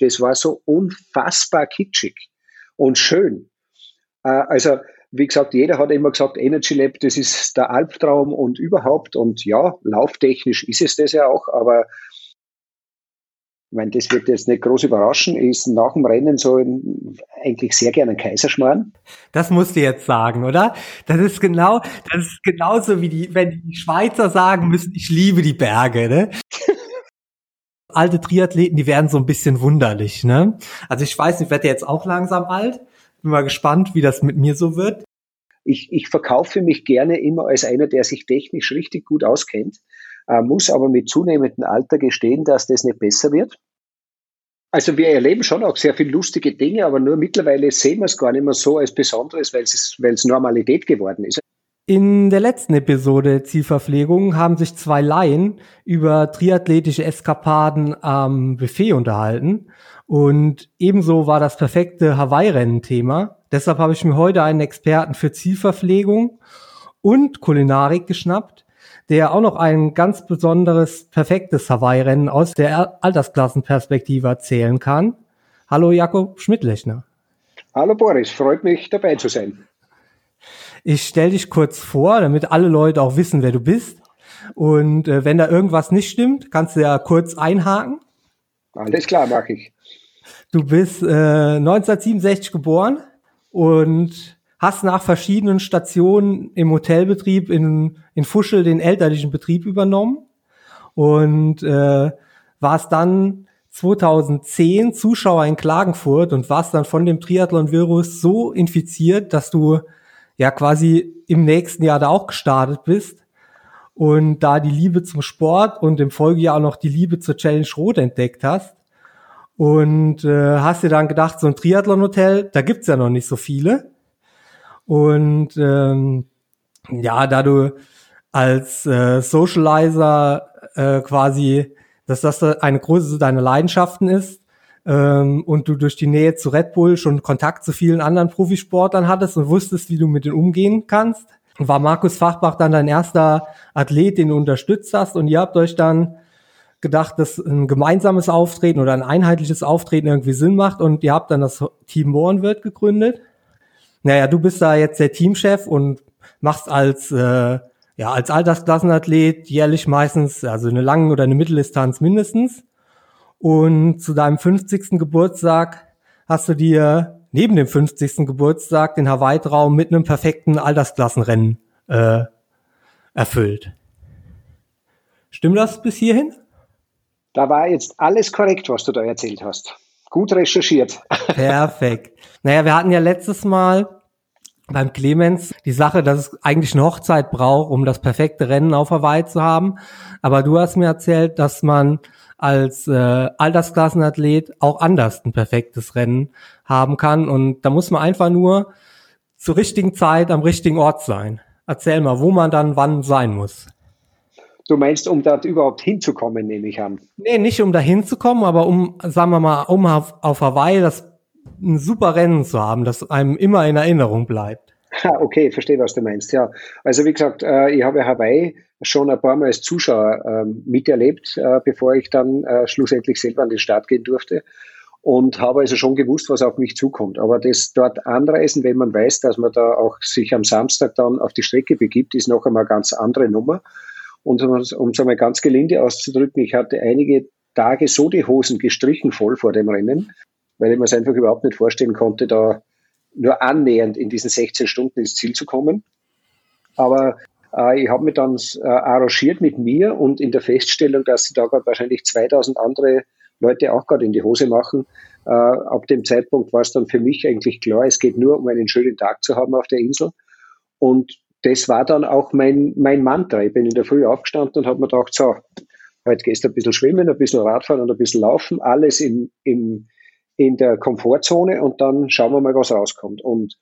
das war so unfassbar kitschig und schön. Äh, also, wie gesagt, jeder hat immer gesagt, Energy Lab, das ist der Albtraum und überhaupt. Und ja, lauftechnisch ist es das ja auch, aber ich meine, das wird jetzt nicht groß überraschen, ist nach dem Rennen so ein, eigentlich sehr gerne ein Kaiserschmarrn. Das musst du jetzt sagen, oder? Das ist genau, das ist genauso wie die, wenn die Schweizer sagen müssen, ich liebe die Berge, ne? Alte Triathleten, die werden so ein bisschen wunderlich, ne? Also ich weiß, ich werde jetzt auch langsam alt. Bin mal gespannt, wie das mit mir so wird. Ich, ich verkaufe mich gerne immer als einer, der sich technisch richtig gut auskennt äh, muss aber mit zunehmendem Alter gestehen, dass das nicht besser wird. Also wir erleben schon auch sehr viele lustige Dinge, aber nur mittlerweile sehen wir es gar nicht mehr so als Besonderes, weil es, weil es Normalität geworden ist. In der letzten Episode Zielverpflegung haben sich zwei Laien über triathletische Eskapaden am Buffet unterhalten. Und ebenso war das perfekte Hawaii-Rennen Thema. Deshalb habe ich mir heute einen Experten für Zielverpflegung und Kulinarik geschnappt, der auch noch ein ganz besonderes, perfektes Hawaii-Rennen aus der Altersklassenperspektive erzählen kann. Hallo Jakob Schmidtlechner. Hallo Boris, freut mich dabei zu sein. Ich stelle dich kurz vor, damit alle Leute auch wissen, wer du bist. Und äh, wenn da irgendwas nicht stimmt, kannst du ja kurz einhaken. Alles klar, mache ich. Du bist äh, 1967 geboren und hast nach verschiedenen Stationen im Hotelbetrieb in, in Fuschel den elterlichen Betrieb übernommen und äh, warst dann 2010 Zuschauer in Klagenfurt und warst dann von dem Triathlon-Virus so infiziert, dass du ja quasi im nächsten Jahr da auch gestartet bist und da die Liebe zum Sport und im Folgejahr auch noch die Liebe zur Challenge Rot entdeckt hast. Und äh, hast dir dann gedacht, so ein Triathlon-Hotel, da gibt's ja noch nicht so viele. Und ähm, ja, da du als äh, Socializer äh, quasi, dass das eine große deiner Leidenschaften ist ähm, und du durch die Nähe zu Red Bull schon Kontakt zu vielen anderen Profisportlern hattest und wusstest, wie du mit denen umgehen kannst, war Markus Fachbach dann dein erster Athlet, den du unterstützt hast. Und ihr habt euch dann gedacht, dass ein gemeinsames Auftreten oder ein einheitliches Auftreten irgendwie Sinn macht. Und ihr habt dann das Team Mohrenwirt gegründet. Naja, du bist da jetzt der Teamchef und machst als, äh, ja, als Altersklassenathlet jährlich meistens, also eine lange oder eine Mitteldistanz mindestens. Und zu deinem 50. Geburtstag hast du dir neben dem 50. Geburtstag den Hawaii-Traum mit einem perfekten Altersklassenrennen äh, erfüllt. Stimmt das bis hierhin? Da war jetzt alles korrekt, was du da erzählt hast. Gut recherchiert. Perfekt. Naja, wir hatten ja letztes Mal beim Clemens die Sache, dass es eigentlich eine Hochzeit braucht, um das perfekte Rennen auf Hawaii zu haben. Aber du hast mir erzählt, dass man als äh, Altersklassenathlet auch anders ein perfektes Rennen haben kann. Und da muss man einfach nur zur richtigen Zeit am richtigen Ort sein. Erzähl mal, wo man dann wann sein muss. Du meinst, um dort überhaupt hinzukommen, nehme ich an. Nee, nicht um da hinzukommen, aber um, sagen wir mal, um auf, auf Hawaii das ein super Rennen zu haben, das einem immer in Erinnerung bleibt. Okay, verstehe, was du meinst. Ja, also wie gesagt, äh, ich habe Hawaii schon ein paar Mal als Zuschauer ähm, miterlebt, äh, bevor ich dann äh, schlussendlich selber an den Start gehen durfte und habe also schon gewusst, was auf mich zukommt. Aber das dort anreisen, wenn man weiß, dass man da auch sich am Samstag dann auf die Strecke begibt, ist noch einmal eine ganz andere Nummer. Und um es einmal ganz gelinde auszudrücken, ich hatte einige Tage so die Hosen gestrichen voll vor dem Rennen, weil ich mir es einfach überhaupt nicht vorstellen konnte, da nur annähernd in diesen 16 Stunden ins Ziel zu kommen. Aber äh, ich habe mich dann äh, arrangiert mit mir und in der Feststellung, dass sie da gerade wahrscheinlich 2000 andere Leute auch gerade in die Hose machen. Äh, ab dem Zeitpunkt war es dann für mich eigentlich klar, es geht nur um einen schönen Tag zu haben auf der Insel. Und das war dann auch mein, mein Mantra. Ich bin in der Früh aufgestanden und habe mir gedacht, so, heute gehst du ein bisschen schwimmen, ein bisschen Radfahren und ein bisschen laufen, alles im, im, in der Komfortzone und dann schauen wir mal, was rauskommt. Und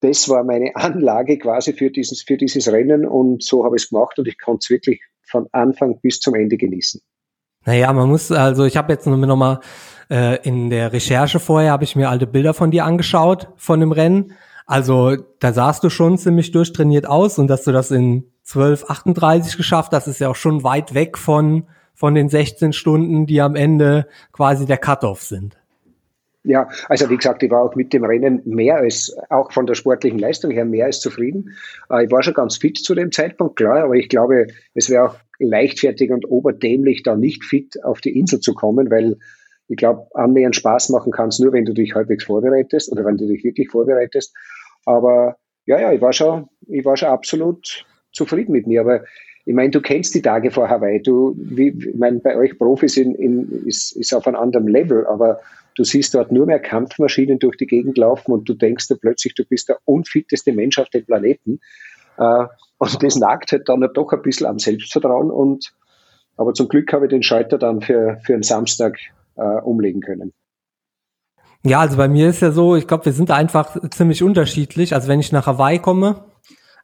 das war meine Anlage quasi für dieses, für dieses Rennen und so habe ich es gemacht und ich konnte es wirklich von Anfang bis zum Ende genießen. Naja, man muss, also ich habe jetzt noch mal äh, in der Recherche vorher, habe ich mir alte Bilder von dir angeschaut, von dem Rennen. Also da sahst du schon ziemlich durchtrainiert aus und dass du das in 12,38 geschafft hast, ist ja auch schon weit weg von von den 16 Stunden, die am Ende quasi der Cut-off sind. Ja, also wie gesagt, ich war auch mit dem Rennen mehr als, auch von der sportlichen Leistung her, mehr als zufrieden. Äh, ich war schon ganz fit zu dem Zeitpunkt, klar, aber ich glaube, es wäre auch leichtfertig und oberdämlich, da nicht fit auf die Insel zu kommen, weil ich glaube, annähernd Spaß machen kannst, nur wenn du dich halbwegs vorbereitest oder wenn du dich wirklich vorbereitest. Aber ja, ja, ich war schon, ich war schon absolut zufrieden mit mir. Aber ich meine, du kennst die Tage vor Hawaii. Du, wie, ich meine, bei euch Profis in, in, ist, ist auf einem anderen Level, aber du siehst dort nur mehr Kampfmaschinen durch die Gegend laufen und du denkst dir plötzlich, du bist der unfitteste Mensch auf dem Planeten. Äh, und das nagt halt dann doch ein bisschen am Selbstvertrauen. Und, aber zum Glück habe ich den Schalter dann für, für einen Samstag äh, umlegen können. Ja, also bei mir ist ja so, ich glaube, wir sind einfach ziemlich unterschiedlich. Also wenn ich nach Hawaii komme,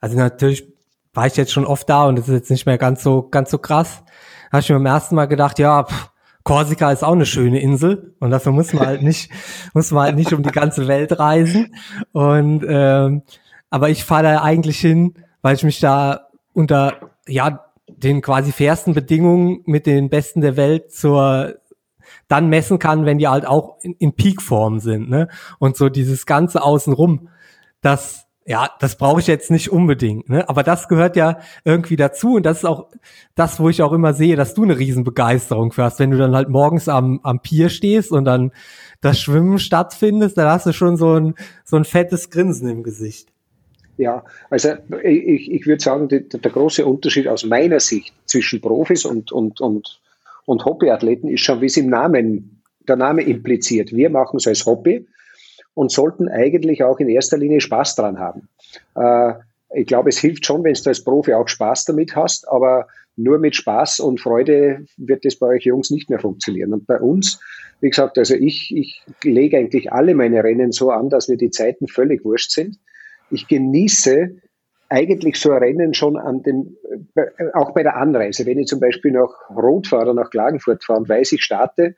also natürlich war ich jetzt schon oft da und es ist jetzt nicht mehr ganz so ganz so krass. Habe ich mir beim ersten Mal gedacht, ja, pff, Korsika ist auch eine schöne Insel und dafür muss man halt nicht muss man halt nicht um die ganze Welt reisen. Und ähm, aber ich fahre da eigentlich hin, weil ich mich da unter ja den quasi fairsten Bedingungen mit den Besten der Welt zur dann messen kann, wenn die halt auch in, in Peakform sind, ne? Und so dieses ganze Außenrum, das, ja, das brauche ich jetzt nicht unbedingt, ne? Aber das gehört ja irgendwie dazu und das ist auch das, wo ich auch immer sehe, dass du eine Riesenbegeisterung für hast, wenn du dann halt morgens am, am Pier stehst und dann das Schwimmen stattfindest, dann hast du schon so ein, so ein fettes Grinsen im Gesicht. Ja, also ich, ich würde sagen, die, der große Unterschied aus meiner Sicht zwischen Profis und, und, und und Hobbyathleten ist schon, wie es im Namen, der Name impliziert. Wir machen es als Hobby und sollten eigentlich auch in erster Linie Spaß dran haben. Äh, ich glaube, es hilft schon, wenn du als Profi auch Spaß damit hast, aber nur mit Spaß und Freude wird das bei euch Jungs nicht mehr funktionieren. Und bei uns, wie gesagt, also ich, ich lege eigentlich alle meine Rennen so an, dass mir die Zeiten völlig wurscht sind. Ich genieße eigentlich so ein Rennen schon an dem, äh, auch bei der Anreise. Wenn ich zum Beispiel nach Rot fahre oder nach Klagenfurt fahre und weiß, ich starte,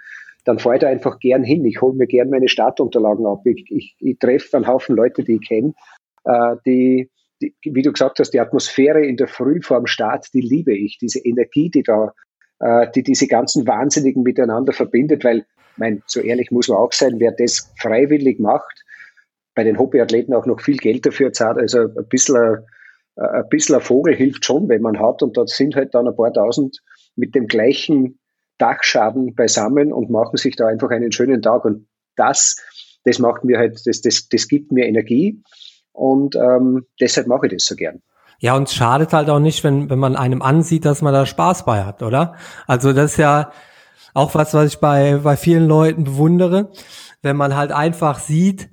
dann fahre ich da einfach gern hin. Ich hole mir gern meine Startunterlagen ab. Ich, ich, ich treffe einen Haufen Leute, die ich kenne, äh, die, die, wie du gesagt hast, die Atmosphäre in der Früh vor dem Start, die liebe ich. Diese Energie, die da, äh, die diese ganzen Wahnsinnigen miteinander verbindet, weil, mein, so ehrlich muss man auch sein, wer das freiwillig macht, bei den Hobbyathleten auch noch viel Geld dafür zahlt, also ein bisschen ein bisschen Vogel hilft schon, wenn man hat. Und dort sind halt dann ein paar tausend mit dem gleichen Dachschaden beisammen und machen sich da einfach einen schönen Tag. Und das, das macht mir halt, das, das, das gibt mir Energie. Und ähm, deshalb mache ich das so gern. Ja, und es schadet halt auch nicht, wenn, wenn man einem ansieht, dass man da Spaß bei hat, oder? Also das ist ja auch was, was ich bei, bei vielen Leuten bewundere, wenn man halt einfach sieht,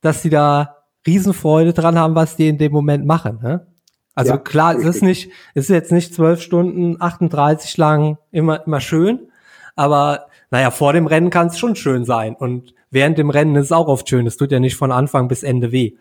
dass sie da Riesenfreude dran haben, was die in dem Moment machen. Ne? Also ja, klar, richtig. es ist nicht, es ist jetzt nicht zwölf Stunden, 38 lang immer, immer schön, aber naja, vor dem Rennen kann es schon schön sein und während dem Rennen ist es auch oft schön. Es tut ja nicht von Anfang bis Ende weh.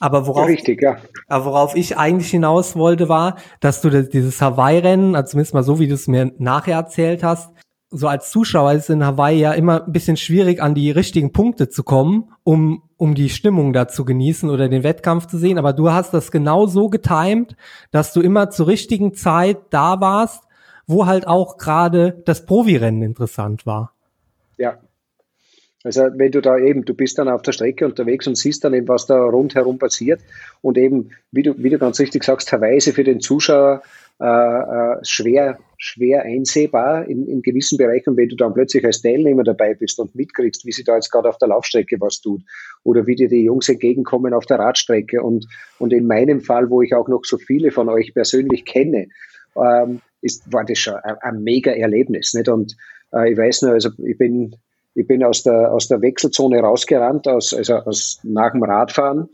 Aber worauf, Richtig, ja. aber worauf ich eigentlich hinaus wollte, war, dass du dieses Hawaii-Rennen, also zumindest mal so, wie du es mir nachher erzählt hast, so als Zuschauer ist es in Hawaii ja immer ein bisschen schwierig, an die richtigen Punkte zu kommen, um, um die Stimmung da zu genießen oder den Wettkampf zu sehen. Aber du hast das genau so getimt, dass du immer zur richtigen Zeit da warst, wo halt auch gerade das Profirennen interessant war. Ja. Also wenn du da eben, du bist dann auf der Strecke unterwegs und siehst dann eben, was da rundherum passiert und eben, wie du, wie du ganz richtig sagst, teilweise für den Zuschauer äh, äh, schwer, schwer einsehbar in, in gewissen Bereichen. wenn du dann plötzlich als Teilnehmer dabei bist und mitkriegst, wie sie da jetzt gerade auf der Laufstrecke was tut oder wie dir die Jungs entgegenkommen auf der Radstrecke und, und in meinem Fall, wo ich auch noch so viele von euch persönlich kenne, ähm, ist, war das schon ein, ein mega Erlebnis. Nicht? Und äh, ich weiß nur, also ich bin, ich bin aus der, aus der Wechselzone rausgerannt, aus, also aus, nach dem Radfahren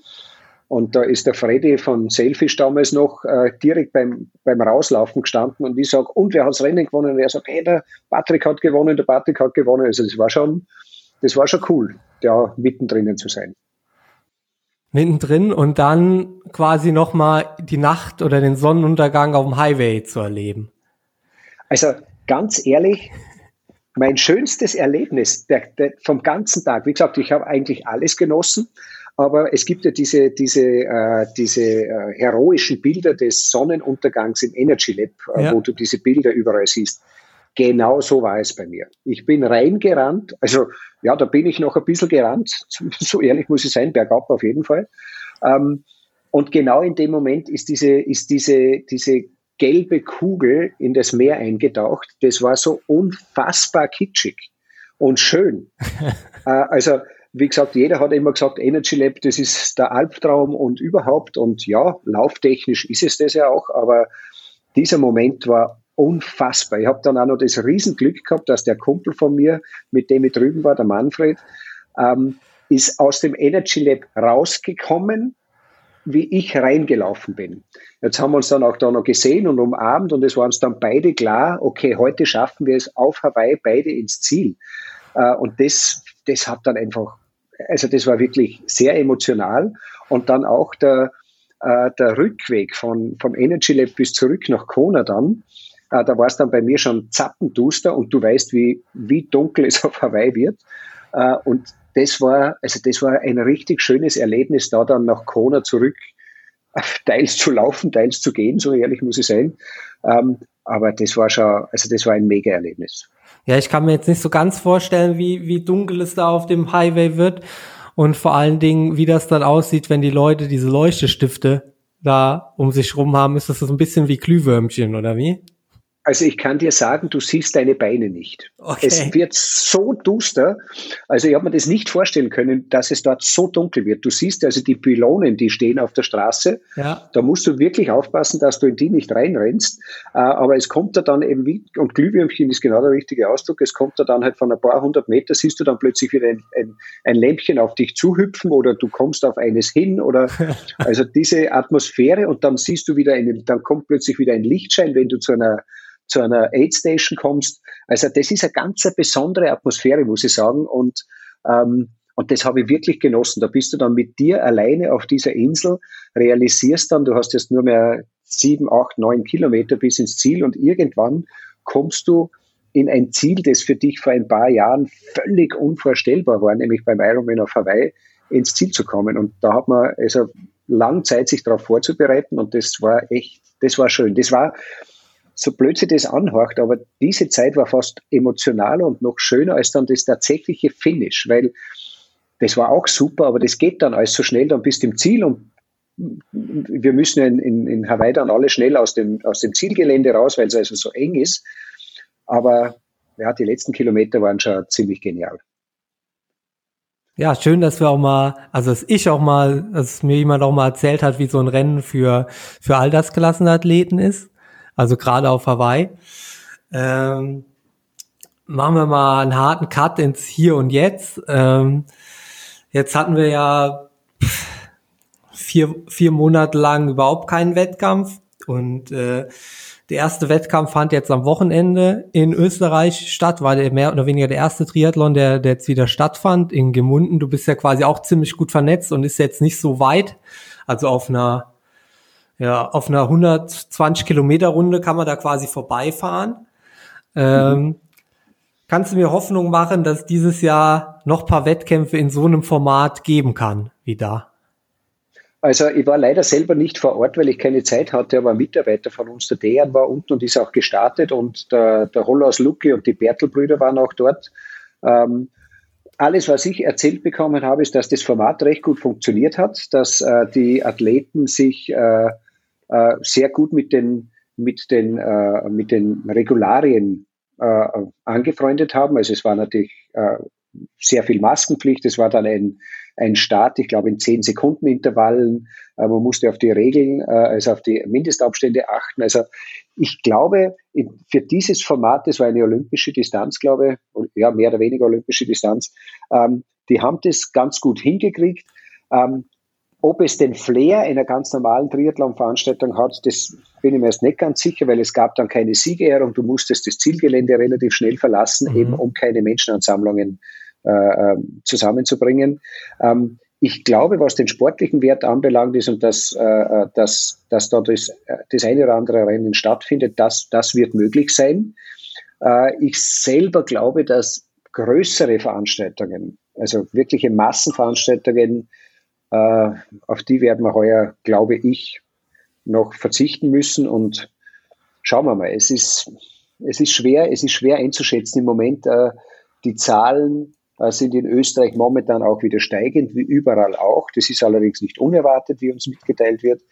und da ist der Freddy von Selfish damals noch äh, direkt beim, beim Rauslaufen gestanden und ich sage, und wer hat das Rennen gewonnen? Und er sagt, hey, der Patrick hat gewonnen, der Patrick hat gewonnen. Also das war schon, das war schon cool, da mittendrin zu sein. Mittendrin und dann quasi nochmal die Nacht oder den Sonnenuntergang auf dem Highway zu erleben. Also ganz ehrlich, mein schönstes Erlebnis der, der, vom ganzen Tag, wie gesagt, ich habe eigentlich alles genossen, aber es gibt ja diese, diese, äh, diese äh, heroischen Bilder des Sonnenuntergangs im Energy Lab, äh, ja. wo du diese Bilder überall siehst. Genau so war es bei mir. Ich bin reingerannt, also ja, da bin ich noch ein bisschen gerannt, so ehrlich muss ich sein, bergab auf jeden Fall. Ähm, und genau in dem Moment ist diese, ist diese, diese gelbe Kugel in das Meer eingetaucht. Das war so unfassbar kitschig und schön. äh, also, wie gesagt, jeder hat immer gesagt, Energy Lab, das ist der Albtraum und überhaupt. Und ja, lauftechnisch ist es das ja auch, aber dieser Moment war unfassbar. Ich habe dann auch noch das Riesenglück gehabt, dass der Kumpel von mir, mit dem ich drüben war, der Manfred, ähm, ist aus dem Energy Lab rausgekommen, wie ich reingelaufen bin. Jetzt haben wir uns dann auch da noch gesehen und umarmt und es war uns dann beide klar, okay, heute schaffen wir es auf Hawaii beide ins Ziel. Äh, und das, das hat dann einfach, also das war wirklich sehr emotional und dann auch der, äh, der Rückweg von, vom Energy Lab bis zurück nach Kona dann, äh, da war es dann bei mir schon zappenduster und du weißt, wie, wie dunkel es auf Hawaii wird. Und das war, also das war ein richtig schönes Erlebnis, da dann nach Kona zurück, teils zu laufen, teils zu gehen, so ehrlich muss ich sein. Ähm, aber das war schon, also das war ein mega Erlebnis. Ja, ich kann mir jetzt nicht so ganz vorstellen, wie, wie dunkel es da auf dem Highway wird und vor allen Dingen, wie das dann aussieht, wenn die Leute diese Leuchtestifte da um sich rum haben. Ist das so ein bisschen wie Glühwürmchen oder wie? Also ich kann dir sagen, du siehst deine Beine nicht. Okay. Es wird so duster. Also ich habe mir das nicht vorstellen können, dass es dort so dunkel wird. Du siehst also die Pylonen, die stehen auf der Straße. Ja. Da musst du wirklich aufpassen, dass du in die nicht reinrennst. Äh, aber es kommt da dann eben wie, und Glühwürmchen ist genau der richtige Ausdruck, es kommt da dann halt von ein paar hundert Meter, siehst du dann plötzlich wieder ein, ein, ein Lämpchen auf dich zuhüpfen oder du kommst auf eines hin oder also diese Atmosphäre und dann siehst du wieder einen, dann kommt plötzlich wieder ein Lichtschein, wenn du zu einer zu einer Aid Station kommst. Also das ist eine ganz besondere Atmosphäre, muss ich sagen. Und, ähm, und das habe ich wirklich genossen. Da bist du dann mit dir alleine auf dieser Insel, realisierst dann, du hast jetzt nur mehr sieben, acht, neun Kilometer bis ins Ziel und irgendwann kommst du in ein Ziel, das für dich vor ein paar Jahren völlig unvorstellbar war, nämlich beim Ironman auf Hawaii ins Ziel zu kommen. Und da hat man also lang Zeit, sich darauf vorzubereiten und das war echt, das war schön. Das war, so blöd sich das anhört, aber diese Zeit war fast emotionaler und noch schöner als dann das tatsächliche Finish, weil das war auch super, aber das geht dann alles so schnell, dann bist du im Ziel und wir müssen in, in, in Hawaii dann alle schnell aus dem, aus dem Zielgelände raus, weil es also so eng ist. Aber ja, die letzten Kilometer waren schon ziemlich genial. Ja, schön, dass wir auch mal, also dass ich auch mal, dass mir jemand auch mal erzählt hat, wie so ein Rennen für, für Altersklassenathleten ist also gerade auf Hawaii. Ähm, machen wir mal einen harten Cut ins Hier und Jetzt. Ähm, jetzt hatten wir ja vier, vier Monate lang überhaupt keinen Wettkampf und äh, der erste Wettkampf fand jetzt am Wochenende in Österreich statt, war der mehr oder weniger der erste Triathlon, der, der jetzt wieder stattfand in Gemunden. Du bist ja quasi auch ziemlich gut vernetzt und ist jetzt nicht so weit, also auf einer ja, auf einer 120 Kilometer Runde kann man da quasi vorbeifahren. Ähm, mhm. Kannst du mir Hoffnung machen, dass dieses Jahr noch paar Wettkämpfe in so einem Format geben kann, wie da? Also ich war leider selber nicht vor Ort, weil ich keine Zeit hatte, aber ein Mitarbeiter von uns, der Dejan, war unten und ist auch gestartet und der, der Hollaus Lucki und die Bertelbrüder waren auch dort. Ähm, alles, was ich erzählt bekommen habe, ist, dass das Format recht gut funktioniert hat, dass äh, die Athleten sich äh, äh, sehr gut mit den, mit den, äh, mit den Regularien äh, angefreundet haben. Also es war natürlich äh, sehr viel Maskenpflicht. Es war dann ein, ein Start, ich glaube in 10 Sekunden Intervallen. Äh, man musste auf die Regeln, äh, also auf die Mindestabstände achten. Also ich glaube, für dieses Format, das war eine olympische Distanz, glaube ich, ja, mehr oder weniger olympische Distanz, ähm, die haben das ganz gut hingekriegt. Ähm, ob es den Flair einer ganz normalen Triathlon-Veranstaltung hat, das bin ich mir erst nicht ganz sicher, weil es gab dann keine Siegerehrung. Du musstest das Zielgelände relativ schnell verlassen, mhm. eben um keine Menschenansammlungen äh, ähm, zusammenzubringen. Ähm, ich glaube, was den sportlichen Wert anbelangt ist und dass, äh, äh dass, dass da das, äh, das eine oder andere Rennen stattfindet, das, das wird möglich sein. Äh, ich selber glaube, dass größere Veranstaltungen, also wirkliche Massenveranstaltungen, äh, auf die werden wir heuer, glaube ich, noch verzichten müssen. Und schauen wir mal, es ist, es ist schwer, es ist schwer einzuschätzen im Moment. Äh, die Zahlen äh, sind in Österreich momentan auch wieder steigend, wie überall auch. Das ist allerdings nicht unerwartet, wie uns mitgeteilt wird.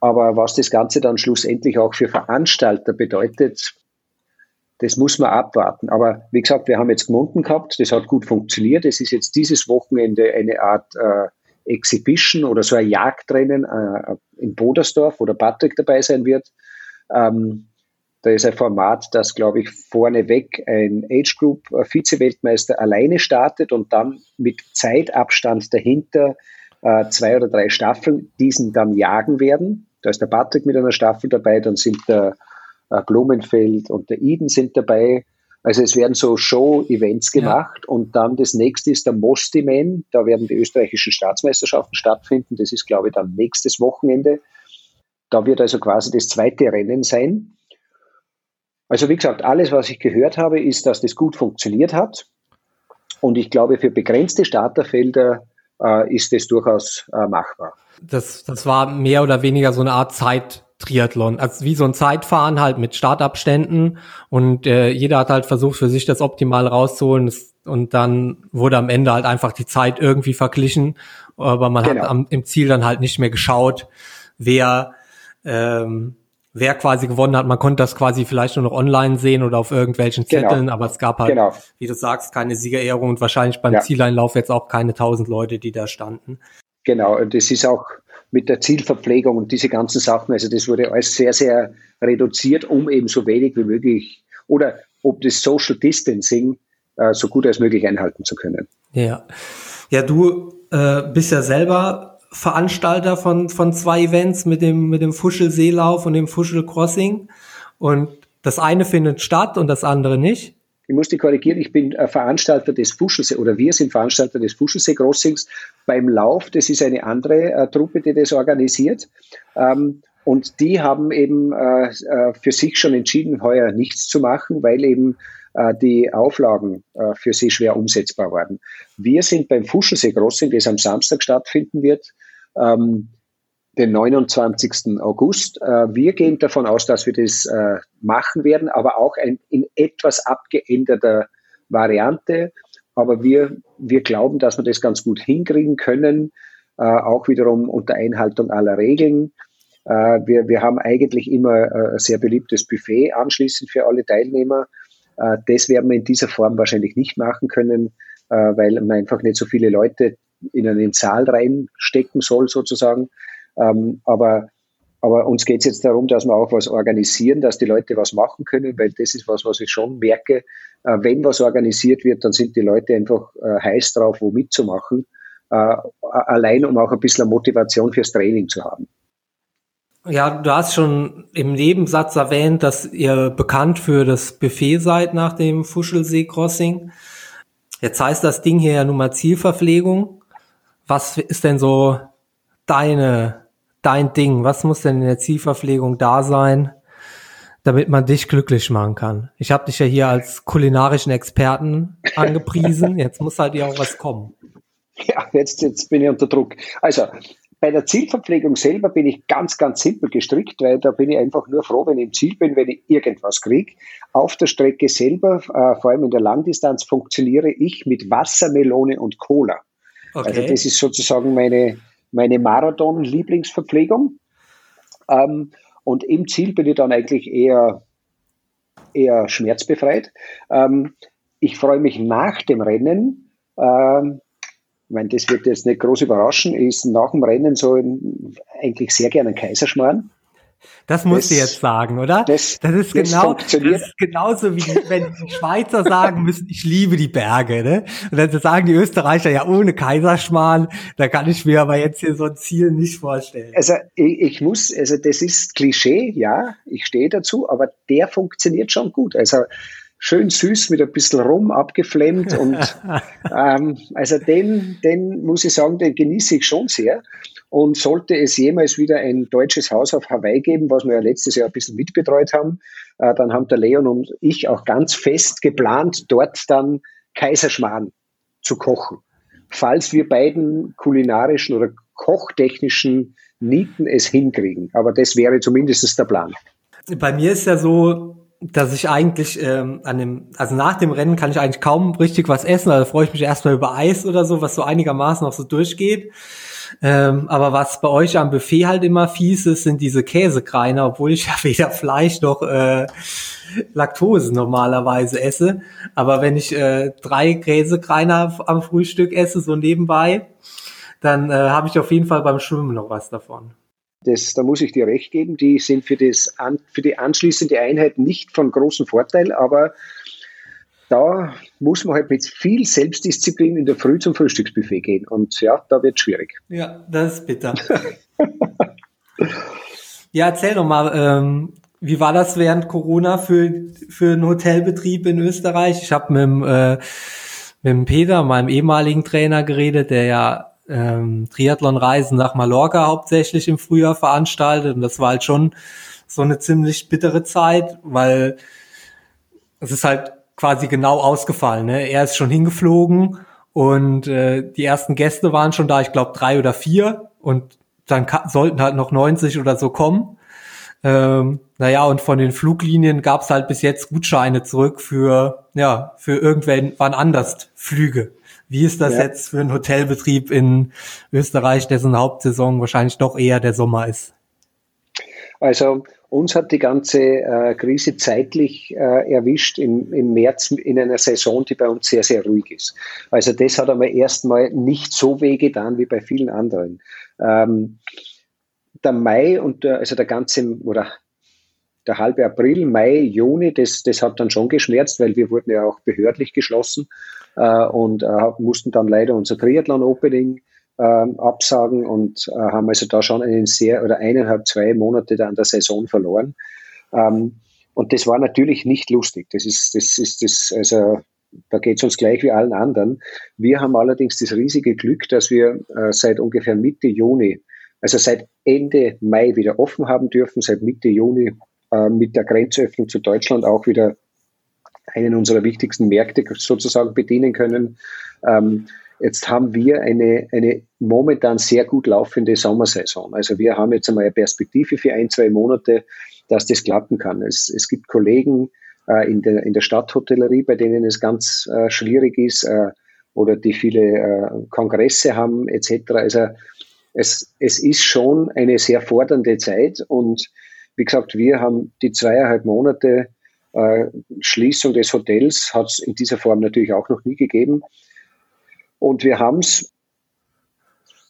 Aber was das Ganze dann schlussendlich auch für Veranstalter bedeutet, das muss man abwarten. Aber wie gesagt, wir haben jetzt Gmunden gehabt, das hat gut funktioniert. Es ist jetzt dieses Wochenende eine Art äh, Exhibition oder so ein Jagdrennen äh, in Bodersdorf, wo der Patrick dabei sein wird. Ähm, da ist ein Format, das, glaube ich, vorneweg ein Age Group äh, Vize-Weltmeister alleine startet und dann mit Zeitabstand dahinter äh, zwei oder drei Staffeln diesen dann jagen werden. Da ist der Patrick mit einer Staffel dabei, dann sind der äh, Blumenfeld und der Eden sind dabei. Also es werden so Show-Events gemacht ja. und dann das nächste ist der Mostiman. Da werden die österreichischen Staatsmeisterschaften stattfinden. Das ist, glaube ich, dann nächstes Wochenende. Da wird also quasi das zweite Rennen sein. Also wie gesagt, alles, was ich gehört habe, ist, dass das gut funktioniert hat. Und ich glaube, für begrenzte Starterfelder äh, ist das durchaus äh, machbar. Das, das war mehr oder weniger so eine Art Zeit-Triathlon, also wie so ein Zeitfahren halt mit Startabständen und äh, jeder hat halt versucht für sich das optimal rauszuholen das, und dann wurde am Ende halt einfach die Zeit irgendwie verglichen, aber man genau. hat am, im Ziel dann halt nicht mehr geschaut, wer ähm, wer quasi gewonnen hat. Man konnte das quasi vielleicht nur noch online sehen oder auf irgendwelchen genau. Zetteln, genau. aber es gab halt, genau. wie du sagst, keine Siegerehrung und wahrscheinlich beim ja. Zieleinlauf jetzt auch keine tausend Leute, die da standen. Genau, und das ist auch mit der Zielverpflegung und diese ganzen Sachen, also das wurde alles sehr, sehr reduziert, um eben so wenig wie möglich oder ob das Social Distancing äh, so gut als möglich einhalten zu können. Ja, ja, du äh, bist ja selber Veranstalter von, von zwei Events mit dem, mit dem Fuschelseelauf und dem Fuschel Crossing. Und das eine findet statt und das andere nicht. Ich muss dich korrigieren, ich bin äh, Veranstalter des Fuschelsee oder wir sind Veranstalter des Fuschelsee Crossings. Beim Lauf, das ist eine andere äh, Truppe, die das organisiert. Ähm, und die haben eben äh, äh für sich schon entschieden, heuer nichts zu machen, weil eben äh, die Auflagen äh, für sie schwer umsetzbar waren. Wir sind beim Fuschelsee Crossing, das am Samstag stattfinden wird, ähm, den 29. August. Äh, wir gehen davon aus, dass wir das machen werden, aber auch in etwas abgeänderter Variante. Aber wir, wir glauben, dass wir das ganz gut hinkriegen können, auch wiederum unter Einhaltung aller Regeln. wir, wir haben eigentlich immer ein sehr beliebtes Buffet anschließend für alle Teilnehmer. Äh, das werden wir in dieser Form wahrscheinlich nicht machen können, äh, weil man einfach nicht so viele Leute in einen Saal reinstecken soll, sozusagen. Ähm, aber, aber uns geht es jetzt darum, dass wir auch was organisieren, dass die Leute was machen können, weil das ist was, was ich schon merke. Äh, wenn was organisiert wird, dann sind die Leute einfach heiß drauf, wo mitzumachen. Allein um auch ein bisschen Motivation fürs Training zu haben. Ja, du hast schon im Nebensatz erwähnt, dass ihr bekannt für das Buffet seid nach dem Fuschelsee-Crossing. Jetzt heißt das Ding hier ja nun mal Zielverpflegung. Was ist denn so deine, dein Ding? Was muss denn in der Zielverpflegung da sein, damit man dich glücklich machen kann? Ich habe dich ja hier als kulinarischen Experten angepriesen. Jetzt muss halt ja auch was kommen. Ja, jetzt, jetzt bin ich unter Druck. Also, bei der Zielverpflegung selber bin ich ganz, ganz simpel gestrickt, weil da bin ich einfach nur froh, wenn ich im Ziel bin, wenn ich irgendwas kriege. Auf der Strecke selber, äh, vor allem in der Langdistanz, funktioniere ich mit Wassermelone und Cola. Okay. Also das ist sozusagen meine, meine Marathon-Lieblingsverpflegung. Ähm, und im Ziel bin ich dann eigentlich eher, eher schmerzbefreit. Ähm, ich freue mich nach dem Rennen, ähm, ich meine, das wird jetzt nicht groß überraschen, ist nach dem Rennen so ein, eigentlich sehr gerne ein Kaiserschmarrn. Das musst das, du jetzt sagen, oder? Das, das ist das genau, das ist genauso wie wenn die Schweizer sagen müssen, ich liebe die Berge, ne? Und dann sagen die Österreicher ja ohne Kaiserschmarrn, da kann ich mir aber jetzt hier so ein Ziel nicht vorstellen. Also ich, ich muss, also das ist Klischee, ja, ich stehe dazu, aber der funktioniert schon gut. Also schön süß mit ein bisschen Rum abgeflemmt und ähm, also den, den muss ich sagen, den genieße ich schon sehr. Und sollte es jemals wieder ein deutsches Haus auf Hawaii geben, was wir ja letztes Jahr ein bisschen mitbetreut haben, äh, dann haben der Leon und ich auch ganz fest geplant, dort dann Kaiserschmarrn zu kochen. Falls wir beiden kulinarischen oder kochtechnischen Nieten es hinkriegen. Aber das wäre zumindest der Plan. Bei mir ist ja so, dass ich eigentlich ähm, an dem, also nach dem Rennen kann ich eigentlich kaum richtig was essen, also freue ich mich erstmal über Eis oder so, was so einigermaßen noch so durchgeht. Ähm, aber was bei euch am Buffet halt immer fies ist, sind diese Käsekreiner, obwohl ich ja weder Fleisch noch äh, Laktose normalerweise esse. Aber wenn ich äh, drei Käsekreiner am Frühstück esse, so nebenbei, dann äh, habe ich auf jeden Fall beim Schwimmen noch was davon. Das, da muss ich dir recht geben, die sind für, das, für die anschließende Einheit nicht von großem Vorteil, aber da muss man halt mit viel Selbstdisziplin in der Früh zum Frühstücksbuffet gehen. Und ja, da wird schwierig. Ja, das ist bitter. ja, erzähl doch mal, ähm, wie war das während Corona für, für einen Hotelbetrieb in Österreich? Ich habe mit, äh, mit dem Peter, meinem ehemaligen Trainer, geredet, der ja ähm, Triathlon-Reisen nach Mallorca hauptsächlich im Frühjahr veranstaltet. Und das war halt schon so eine ziemlich bittere Zeit, weil es ist halt quasi genau ausgefallen. Ne? Er ist schon hingeflogen und äh, die ersten Gäste waren schon da, ich glaube drei oder vier und dann sollten halt noch 90 oder so kommen. Ähm, naja, und von den Fluglinien gab es halt bis jetzt Gutscheine zurück für, ja, für irgendwann anders Flüge. Wie ist das ja. jetzt für einen Hotelbetrieb in Österreich, dessen Hauptsaison wahrscheinlich doch eher der Sommer ist? Also uns hat die ganze äh, Krise zeitlich äh, erwischt im, im März in einer Saison, die bei uns sehr, sehr ruhig ist. Also das hat einmal erstmal nicht so weh getan wie bei vielen anderen. Ähm, der Mai und der, also der ganze oder der halbe April, Mai, Juni, das, das hat dann schon geschmerzt, weil wir wurden ja auch behördlich geschlossen äh, und äh, mussten dann leider unser Triathlon-Opening ähm, absagen und äh, haben also da schon einen sehr oder eineinhalb, zwei Monate da an der Saison verloren. Ähm, und das war natürlich nicht lustig. Das ist, das ist das, also da geht es uns gleich wie allen anderen. Wir haben allerdings das riesige Glück, dass wir äh, seit ungefähr Mitte Juni, also seit Ende Mai wieder offen haben dürfen, seit Mitte Juni äh, mit der Grenzöffnung zu Deutschland auch wieder einen unserer wichtigsten Märkte sozusagen bedienen können. Ähm, Jetzt haben wir eine, eine momentan sehr gut laufende Sommersaison. Also wir haben jetzt einmal eine Perspektive für ein, zwei Monate, dass das klappen kann. Es, es gibt Kollegen äh, in, der, in der Stadthotellerie, bei denen es ganz äh, schwierig ist äh, oder die viele äh, Kongresse haben etc. Also es, es ist schon eine sehr fordernde Zeit und wie gesagt, wir haben die zweieinhalb Monate äh, Schließung des Hotels hat es in dieser Form natürlich auch noch nie gegeben. Und wir haben es,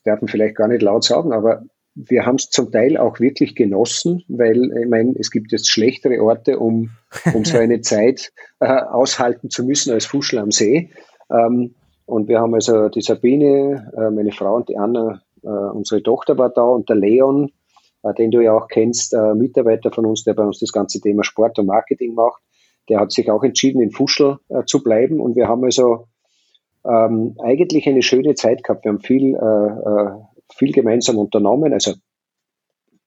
darf man vielleicht gar nicht laut sagen, aber wir haben es zum Teil auch wirklich genossen, weil ich meine, es gibt jetzt schlechtere Orte, um, um so eine Zeit äh, aushalten zu müssen als Fuschel am See. Ähm, und wir haben also die Sabine, äh, meine Frau und die Anna, äh, unsere Tochter war da und der Leon, äh, den du ja auch kennst, äh, Mitarbeiter von uns, der bei uns das ganze Thema Sport und Marketing macht, der hat sich auch entschieden, in Fuschel äh, zu bleiben. Und wir haben also ähm, eigentlich eine schöne Zeit gehabt. Wir haben viel, äh, äh, viel gemeinsam unternommen, also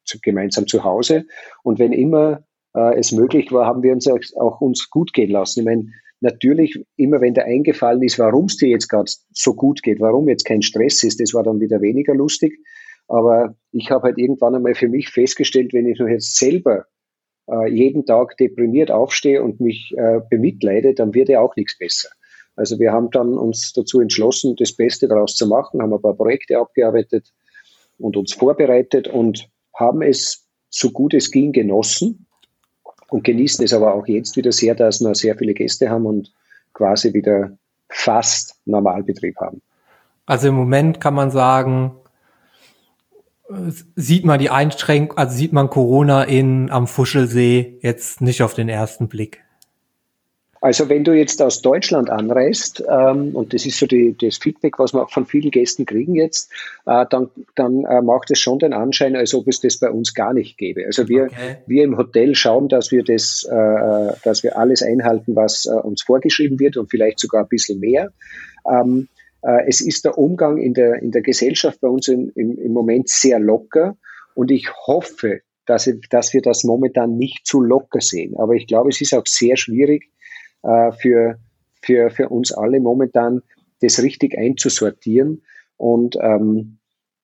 zu, gemeinsam zu Hause. Und wenn immer äh, es möglich war, haben wir uns auch, auch uns gut gehen lassen. Ich meine, natürlich, immer wenn da eingefallen ist, warum es dir jetzt gerade so gut geht, warum jetzt kein Stress ist, das war dann wieder weniger lustig. Aber ich habe halt irgendwann einmal für mich festgestellt, wenn ich nur jetzt selber äh, jeden Tag deprimiert aufstehe und mich äh, bemitleide, dann wird ja auch nichts besser. Also wir haben dann uns dazu entschlossen, das Beste daraus zu machen, haben ein paar Projekte abgearbeitet und uns vorbereitet und haben es so gut es ging genossen und genießen es aber auch jetzt wieder sehr, dass wir sehr viele Gäste haben und quasi wieder fast Normalbetrieb haben. Also im Moment kann man sagen, sieht man die Einschränkung, also sieht man Corona in am Fuschelsee jetzt nicht auf den ersten Blick. Also wenn du jetzt aus Deutschland anreist, ähm, und das ist so die, das Feedback, was wir auch von vielen Gästen kriegen jetzt, äh, dann, dann äh, macht es schon den Anschein, als ob es das bei uns gar nicht gäbe. Also wir, okay. wir im Hotel schauen, dass wir das, äh, dass wir alles einhalten, was äh, uns vorgeschrieben wird und vielleicht sogar ein bisschen mehr. Ähm, äh, es ist der Umgang in der, in der Gesellschaft bei uns in, im, im Moment sehr locker und ich hoffe, dass, dass wir das momentan nicht zu locker sehen. Aber ich glaube, es ist auch sehr schwierig, äh, für, für, für uns alle momentan, das richtig einzusortieren. Und ähm,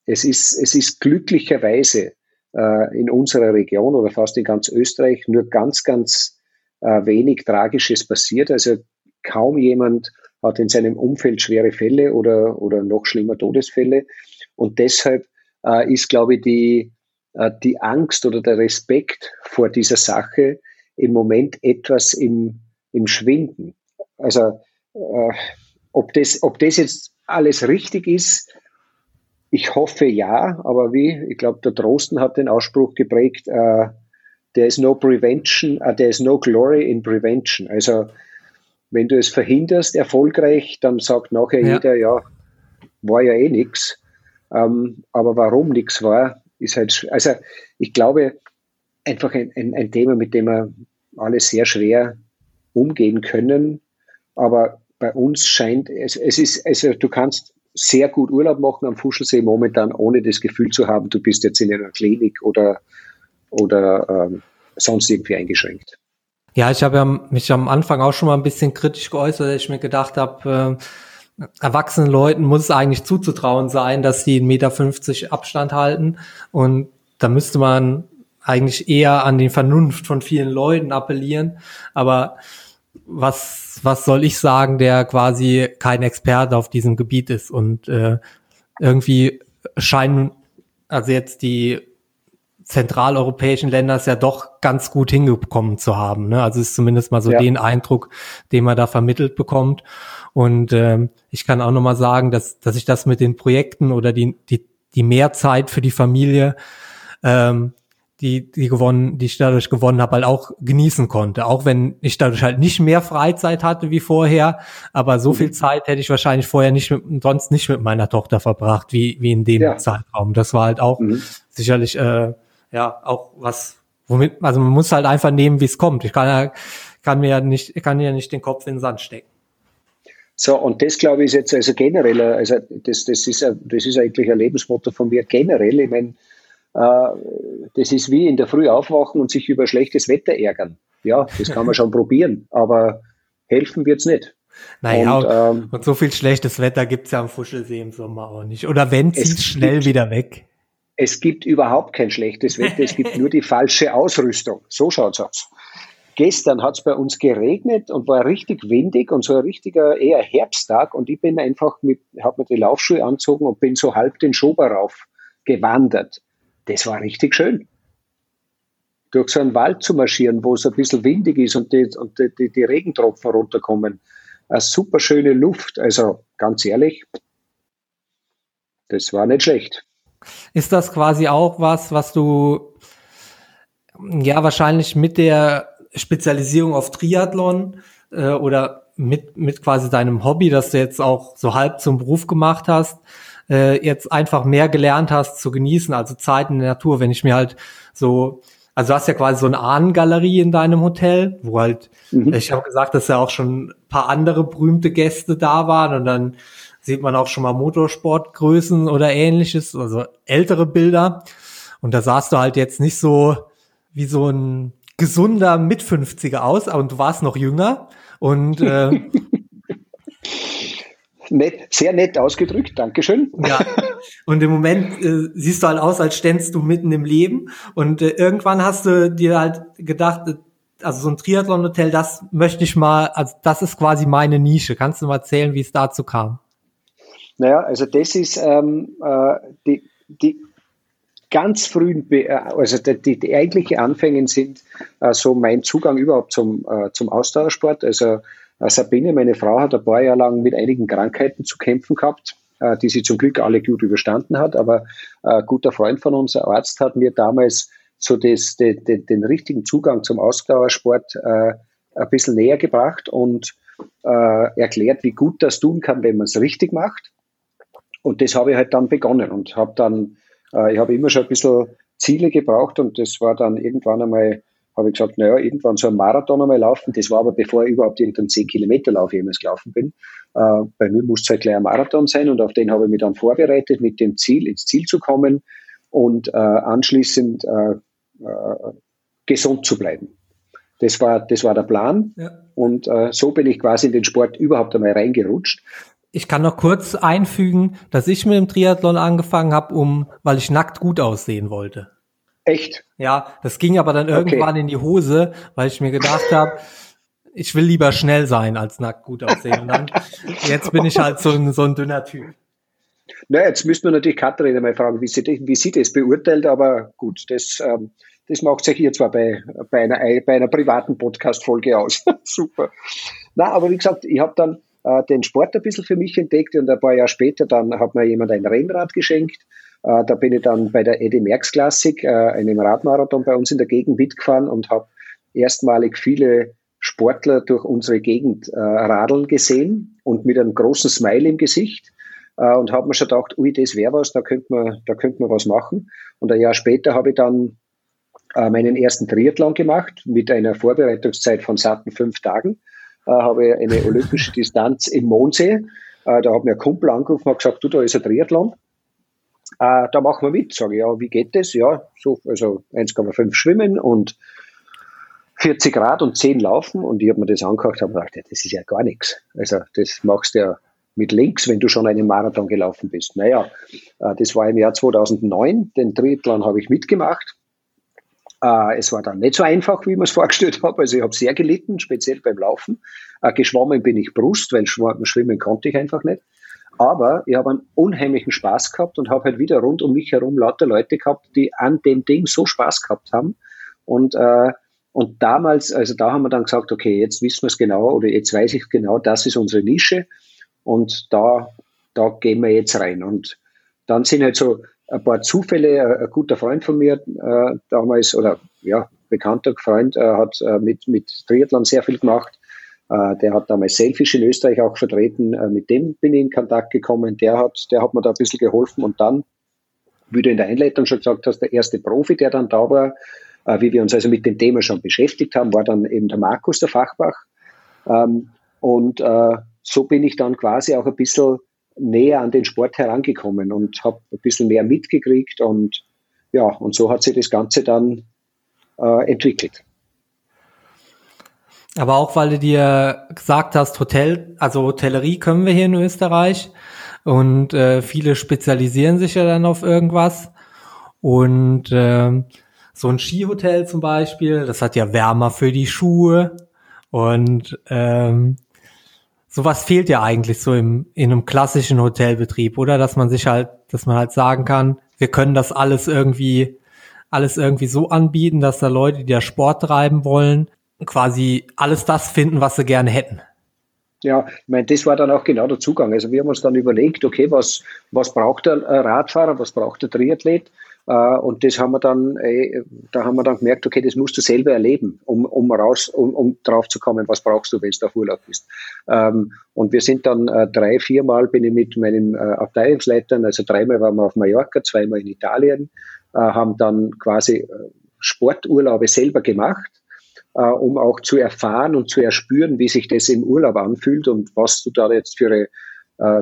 es, ist, es ist glücklicherweise äh, in unserer Region oder fast in ganz Österreich nur ganz, ganz äh, wenig Tragisches passiert. Also kaum jemand hat in seinem Umfeld schwere Fälle oder, oder noch schlimmer Todesfälle. Und deshalb äh, ist, glaube ich, die, äh, die Angst oder der Respekt vor dieser Sache im Moment etwas im, im Schwinden. Also äh, ob, das, ob das jetzt alles richtig ist, ich hoffe ja, aber wie? Ich glaube, der Drosten hat den Ausspruch geprägt, uh, there is no prevention, uh, there is no glory in prevention. Also wenn du es verhinderst erfolgreich, dann sagt nachher ja. jeder, ja, war ja eh nichts. Ähm, aber warum nichts war, ist halt, also ich glaube, einfach ein, ein, ein Thema, mit dem wir alle sehr schwer umgehen können. Aber bei uns scheint, es, es ist, also du kannst sehr gut Urlaub machen am Fuschelsee momentan, ohne das Gefühl zu haben, du bist jetzt in einer Klinik oder, oder ähm, sonst irgendwie eingeschränkt. Ja, ich habe ja mich am Anfang auch schon mal ein bisschen kritisch geäußert, dass ich mir gedacht habe, äh, erwachsenen Leuten muss es eigentlich zuzutrauen sein, dass sie 1,50 Meter Abstand halten. Und da müsste man eigentlich eher an die Vernunft von vielen Leuten appellieren. Aber was, was soll ich sagen, der quasi kein Experte auf diesem Gebiet ist und äh, irgendwie scheinen also jetzt die zentraleuropäischen Länder es ja doch ganz gut hingekommen zu haben. Ne? Also ist zumindest mal so ja. den Eindruck, den man da vermittelt bekommt. Und ähm, ich kann auch nochmal sagen, dass, dass ich das mit den Projekten oder die, die, die Mehrzeit für die Familie ähm, die, die gewonnen, die ich dadurch gewonnen habe, halt auch genießen konnte. Auch wenn ich dadurch halt nicht mehr Freizeit hatte wie vorher, aber so viel mhm. Zeit hätte ich wahrscheinlich vorher nicht mit, sonst nicht mit meiner Tochter verbracht, wie, wie in dem ja. Zeitraum. Das war halt auch mhm. sicherlich, äh, ja, auch was, womit, also man muss halt einfach nehmen, wie es kommt. Ich kann ja, kann mir ja nicht, ich kann ja nicht den Kopf in den Sand stecken. So, und das glaube ich ist jetzt also generell, also das, das ist, das ist eigentlich ein Lebensmotto von mir generell. Ich meine, das ist wie in der Früh aufwachen und sich über schlechtes Wetter ärgern. Ja, das kann man schon probieren, aber helfen wird's nicht. Naja, und, ähm, und so viel schlechtes Wetter gibt's ja am Fuschelsee im Sommer auch nicht. Oder wenn, zieht schnell gibt, wieder weg. Es gibt überhaupt kein schlechtes Wetter, es gibt nur die falsche Ausrüstung. So schaut's aus. Gestern hat's bei uns geregnet und war richtig windig und so ein richtiger eher Herbsttag und ich bin einfach mit, habe mir die Laufschuhe anzogen und bin so halb den Schober rauf gewandert das war richtig schön. Durch so einen Wald zu marschieren, wo es ein bisschen windig ist und die, und die, die, Regentropfen runterkommen. Eine super schöne Luft. Also ganz ehrlich, das war nicht schlecht. Ist das quasi auch was, was du ja wahrscheinlich mit der Spezialisierung auf Triathlon äh, oder mit, mit quasi deinem Hobby, das du jetzt auch so halb zum Beruf gemacht hast, äh, jetzt einfach mehr gelernt hast zu genießen, also Zeit in der Natur. Wenn ich mir halt so, also du hast ja quasi so eine Ahnengalerie in deinem Hotel, wo halt, mhm. ich habe gesagt, dass ja auch schon ein paar andere berühmte Gäste da waren und dann sieht man auch schon mal Motorsportgrößen oder ähnliches, also ältere Bilder. Und da sahst du halt jetzt nicht so wie so ein gesunder Mit-50er aus, aber du warst noch jünger. Und äh, nett, sehr nett ausgedrückt, Dankeschön. Ja. Und im Moment äh, siehst du halt aus, als ständst du mitten im Leben. Und äh, irgendwann hast du dir halt gedacht, äh, also so ein Triathlon-Hotel, das möchte ich mal, also das ist quasi meine Nische. Kannst du mal erzählen, wie es dazu kam? Naja, also das ist ähm, äh, die, die ganz frühen, äh, also die, die, die eigentliche Anfänge sind äh, so mein Zugang überhaupt zum, äh, zum Ausdauersport. Also Sabine, meine Frau, hat ein paar Jahre lang mit einigen Krankheiten zu kämpfen gehabt, äh, die sie zum Glück alle gut überstanden hat. Aber ein guter Freund von uns, ein Arzt, hat mir damals so das, den, den, den richtigen Zugang zum Ausdauersport äh, ein bisschen näher gebracht und äh, erklärt, wie gut das tun kann, wenn man es richtig macht. Und das habe ich halt dann begonnen und habe dann, äh, ich habe immer schon ein bisschen Ziele gebraucht und das war dann irgendwann einmal habe ich gesagt, naja, irgendwann so ein Marathon einmal laufen. Das war aber bevor ich überhaupt irgendeinen 10-Kilometer-Lauf jemals gelaufen bin. Äh, bei mir musste es halt gleich ein Marathon sein und auf den habe ich mich dann vorbereitet, mit dem Ziel, ins Ziel zu kommen und äh, anschließend äh, äh, gesund zu bleiben. Das war, das war der Plan. Ja. Und äh, so bin ich quasi in den Sport überhaupt einmal reingerutscht. Ich kann noch kurz einfügen, dass ich mit dem Triathlon angefangen habe, um, weil ich nackt gut aussehen wollte. Echt? Ja, das ging aber dann irgendwann okay. in die Hose, weil ich mir gedacht habe, ich will lieber schnell sein als nackt gut aussehen. Und dann, jetzt bin ich halt so ein, so ein dünner Typ. Na, jetzt müssten wir natürlich Katharina mal fragen, wie sie, wie sie das beurteilt, aber gut, das, ähm, das macht sich hier zwar bei, bei, einer, bei einer privaten Podcast-Folge aus. Super. Na, aber wie gesagt, ich habe dann äh, den Sport ein bisschen für mich entdeckt und ein paar Jahre später dann hat mir jemand ein Rennrad geschenkt. Äh, da bin ich dann bei der Eddie Merckx Klassik, äh, einem Radmarathon bei uns in der Gegend mitgefahren und habe erstmalig viele Sportler durch unsere Gegend äh, radeln gesehen und mit einem großen Smile im Gesicht und habe mir schon gedacht, ui, das wäre was, da könnte man, da könnte man was machen. Und ein Jahr später habe ich dann meinen ersten Triathlon gemacht mit einer Vorbereitungszeit von satten fünf Tagen. Äh, habe eine olympische Distanz im Mondsee. Da hat mir ein Kumpel angerufen und gesagt, du, da ist ein Triathlon. Äh, da machen wir mit. Sage ich, ja, wie geht das? Ja, so, also 1,5 schwimmen und 40 Grad und 10 laufen. Und ich habe mir das angehört und gedacht, ja, das ist ja gar nichts. Also das machst du ja mit links, wenn du schon einen Marathon gelaufen bist. Naja, äh, das war im Jahr 2009. Den Triathlon habe ich mitgemacht. Äh, es war dann nicht so einfach, wie ich mir es vorgestellt habe. Also ich habe sehr gelitten, speziell beim Laufen. Äh, geschwommen bin ich Brust, weil schwimmen konnte ich einfach nicht. Aber ich habe einen unheimlichen Spaß gehabt und habe halt wieder rund um mich herum lauter Leute gehabt, die an dem Ding so Spaß gehabt haben. Und, äh, und damals, also da haben wir dann gesagt, okay, jetzt wissen wir es genau oder jetzt weiß ich genau, das ist unsere Nische. Und da, da gehen wir jetzt rein. Und dann sind halt so ein paar Zufälle. Ein guter Freund von mir äh, damals, oder ja, bekannter Freund, äh, hat äh, mit, mit Triathlon sehr viel gemacht. Äh, der hat damals Selfish in Österreich auch vertreten. Äh, mit dem bin ich in Kontakt gekommen. Der hat, der hat mir da ein bisschen geholfen. Und dann, wie du in der Einleitung schon gesagt hast, der erste Profi, der dann da war, äh, wie wir uns also mit dem Thema schon beschäftigt haben, war dann eben der Markus, der Fachbach. Ähm, und so bin ich dann quasi auch ein bisschen näher an den Sport herangekommen und habe ein bisschen mehr mitgekriegt und ja, und so hat sich das Ganze dann entwickelt. Aber auch weil du dir gesagt hast, Hotel, also Hotellerie können wir hier in Österreich. Und äh, viele spezialisieren sich ja dann auf irgendwas. Und äh, so ein Skihotel zum Beispiel, das hat ja Wärmer für die Schuhe. Und ähm, sowas fehlt ja eigentlich so im, in einem klassischen Hotelbetrieb, oder? Dass man sich halt, dass man halt sagen kann, wir können das alles irgendwie, alles irgendwie so anbieten, dass da Leute, die da Sport treiben wollen, quasi alles das finden, was sie gerne hätten. Ja, ich meine, das war dann auch genau der Zugang. Also wir haben uns dann überlegt, okay, was, was braucht der Radfahrer, was braucht der Triathlet? Äh, und das haben wir dann, äh, da haben wir dann gemerkt, okay, das musst du selber erleben, um, um raus, um, um drauf zu kommen, was brauchst du, wenn du auf Urlaub bist. Ähm, und wir sind dann äh, drei, viermal bin ich mit meinen Abteilungsleitern, also dreimal waren wir auf Mallorca, zweimal in Italien, haben dann quasi Sporturlaube selber gemacht, um auch zu erfahren und zu erspüren, wie sich das im Urlaub anfühlt und was du da jetzt für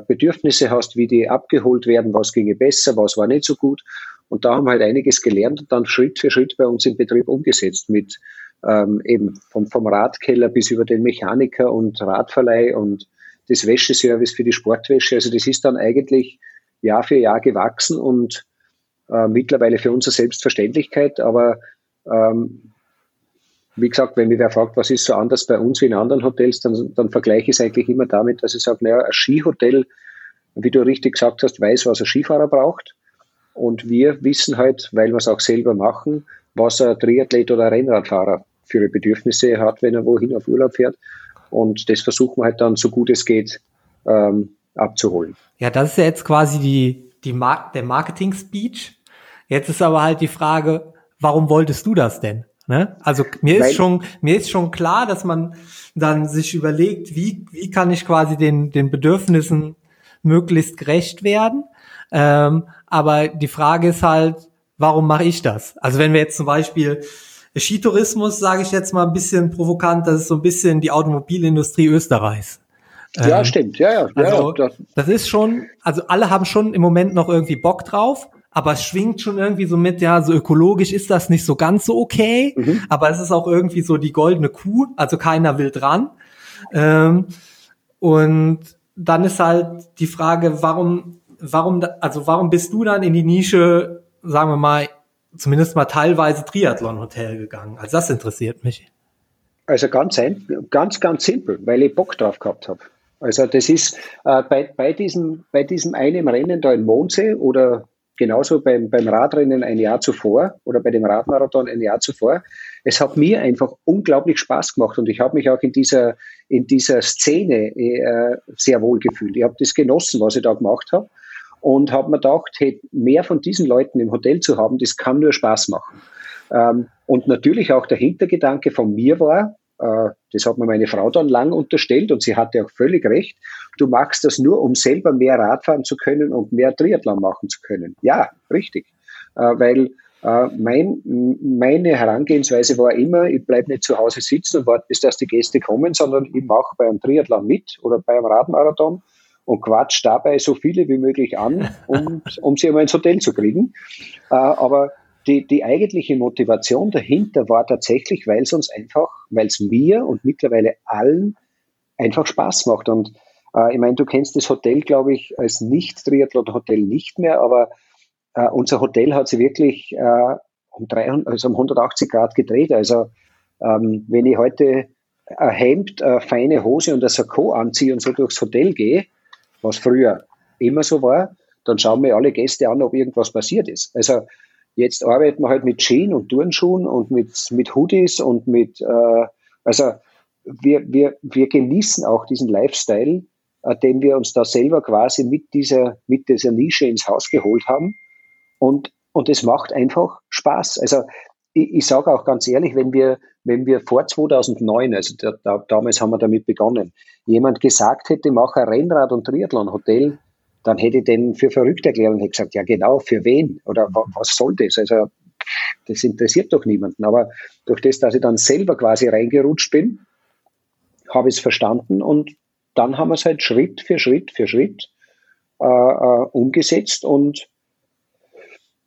Bedürfnisse hast, wie die abgeholt werden, was ginge besser, was war nicht so gut. Und da haben wir halt einiges gelernt und dann Schritt für Schritt bei uns im Betrieb umgesetzt mit ähm, eben vom, vom Radkeller bis über den Mechaniker und Radverleih und das Wäscheservice für die Sportwäsche. Also das ist dann eigentlich Jahr für Jahr gewachsen und äh, mittlerweile für unsere Selbstverständlichkeit. Aber ähm, wie gesagt, wenn mich wer fragt, was ist so anders bei uns wie in anderen Hotels, dann, dann vergleiche ich es eigentlich immer damit, dass ich sage, naja, ein Skihotel, wie du richtig gesagt hast, weiß, was ein Skifahrer braucht. Und wir wissen halt, weil wir es auch selber machen, was ein Triathlet oder ein Rennradfahrer für ihre Bedürfnisse hat, wenn er wohin auf Urlaub fährt. Und das versuchen wir halt dann so gut es geht ähm, abzuholen. Ja, das ist ja jetzt quasi die, die Mar der Marketing-Speech. Jetzt ist aber halt die Frage, warum wolltest du das denn? Ne? Also mir ist schon mir ist schon klar, dass man dann sich überlegt, wie wie kann ich quasi den den Bedürfnissen möglichst gerecht werden. Ähm, aber die Frage ist halt, warum mache ich das? Also wenn wir jetzt zum Beispiel Skitourismus, sage ich jetzt mal ein bisschen provokant, das ist so ein bisschen die Automobilindustrie Österreichs. Ja, ähm, stimmt. Ja, ja. Also, ja, das ist schon, also alle haben schon im Moment noch irgendwie Bock drauf, aber es schwingt schon irgendwie so mit, ja, so ökologisch ist das nicht so ganz so okay, mhm. aber es ist auch irgendwie so die goldene Kuh, also keiner will dran. Ähm, und dann ist halt die Frage, warum warum, also warum bist du dann in die Nische, sagen wir mal, zumindest mal teilweise Triathlon-Hotel gegangen. Also das interessiert mich. Also ganz, ganz, ganz simpel, weil ich Bock drauf gehabt habe. Also das ist äh, bei, bei, diesem, bei diesem einen Rennen da in Mondsee oder genauso beim, beim Radrennen ein Jahr zuvor oder bei dem Radmarathon ein Jahr zuvor. Es hat mir einfach unglaublich Spaß gemacht und ich habe mich auch in dieser, in dieser Szene äh, sehr wohl gefühlt. Ich habe das genossen, was ich da gemacht habe und habe mir gedacht, hey, mehr von diesen Leuten im Hotel zu haben, das kann nur Spaß machen. Ähm, und natürlich auch der Hintergedanke von mir war, das hat mir meine Frau dann lang unterstellt und sie hatte auch völlig recht, du machst das nur, um selber mehr Radfahren zu können und mehr Triathlon machen zu können. Ja, richtig. Äh, weil äh, mein, meine Herangehensweise war immer, ich bleibe nicht zu Hause sitzen und warte, bis dass die Gäste kommen, sondern ich mache beim Triathlon mit oder beim Radmarathon und quatsch dabei so viele wie möglich an, um, um sie einmal ins Hotel zu kriegen. Aber die, die eigentliche Motivation dahinter war tatsächlich, weil es uns einfach, weil es mir und mittlerweile allen einfach Spaß macht. Und äh, ich meine, du kennst das Hotel, glaube ich, als Nicht-Triathlon-Hotel nicht mehr, aber äh, unser Hotel hat sich wirklich äh, um, 300, also um 180 Grad gedreht. Also ähm, wenn ich heute ein Hemd, eine feine Hose und ein Sakko anziehe und so durchs Hotel gehe, was früher immer so war, dann schauen mir alle Gäste an, ob irgendwas passiert ist. Also Jetzt arbeiten wir halt mit Jeans und Turnschuhen und mit, mit Hoodies und mit, äh, also wir, wir, wir genießen auch diesen Lifestyle, äh, den wir uns da selber quasi mit dieser, mit dieser Nische ins Haus geholt haben. Und, und es macht einfach Spaß. Also ich, ich sage auch ganz ehrlich, wenn wir, wenn wir vor 2009, also da, da, damals haben wir damit begonnen, jemand gesagt hätte, mach ein Rennrad- und Triathlon-Hotel, dann hätte ich den für verrückt erklärt und hätte gesagt, ja genau, für wen? Oder was soll das? Also das interessiert doch niemanden. Aber durch das, dass ich dann selber quasi reingerutscht bin, habe ich es verstanden und dann haben wir es halt Schritt für Schritt für Schritt äh, äh, umgesetzt und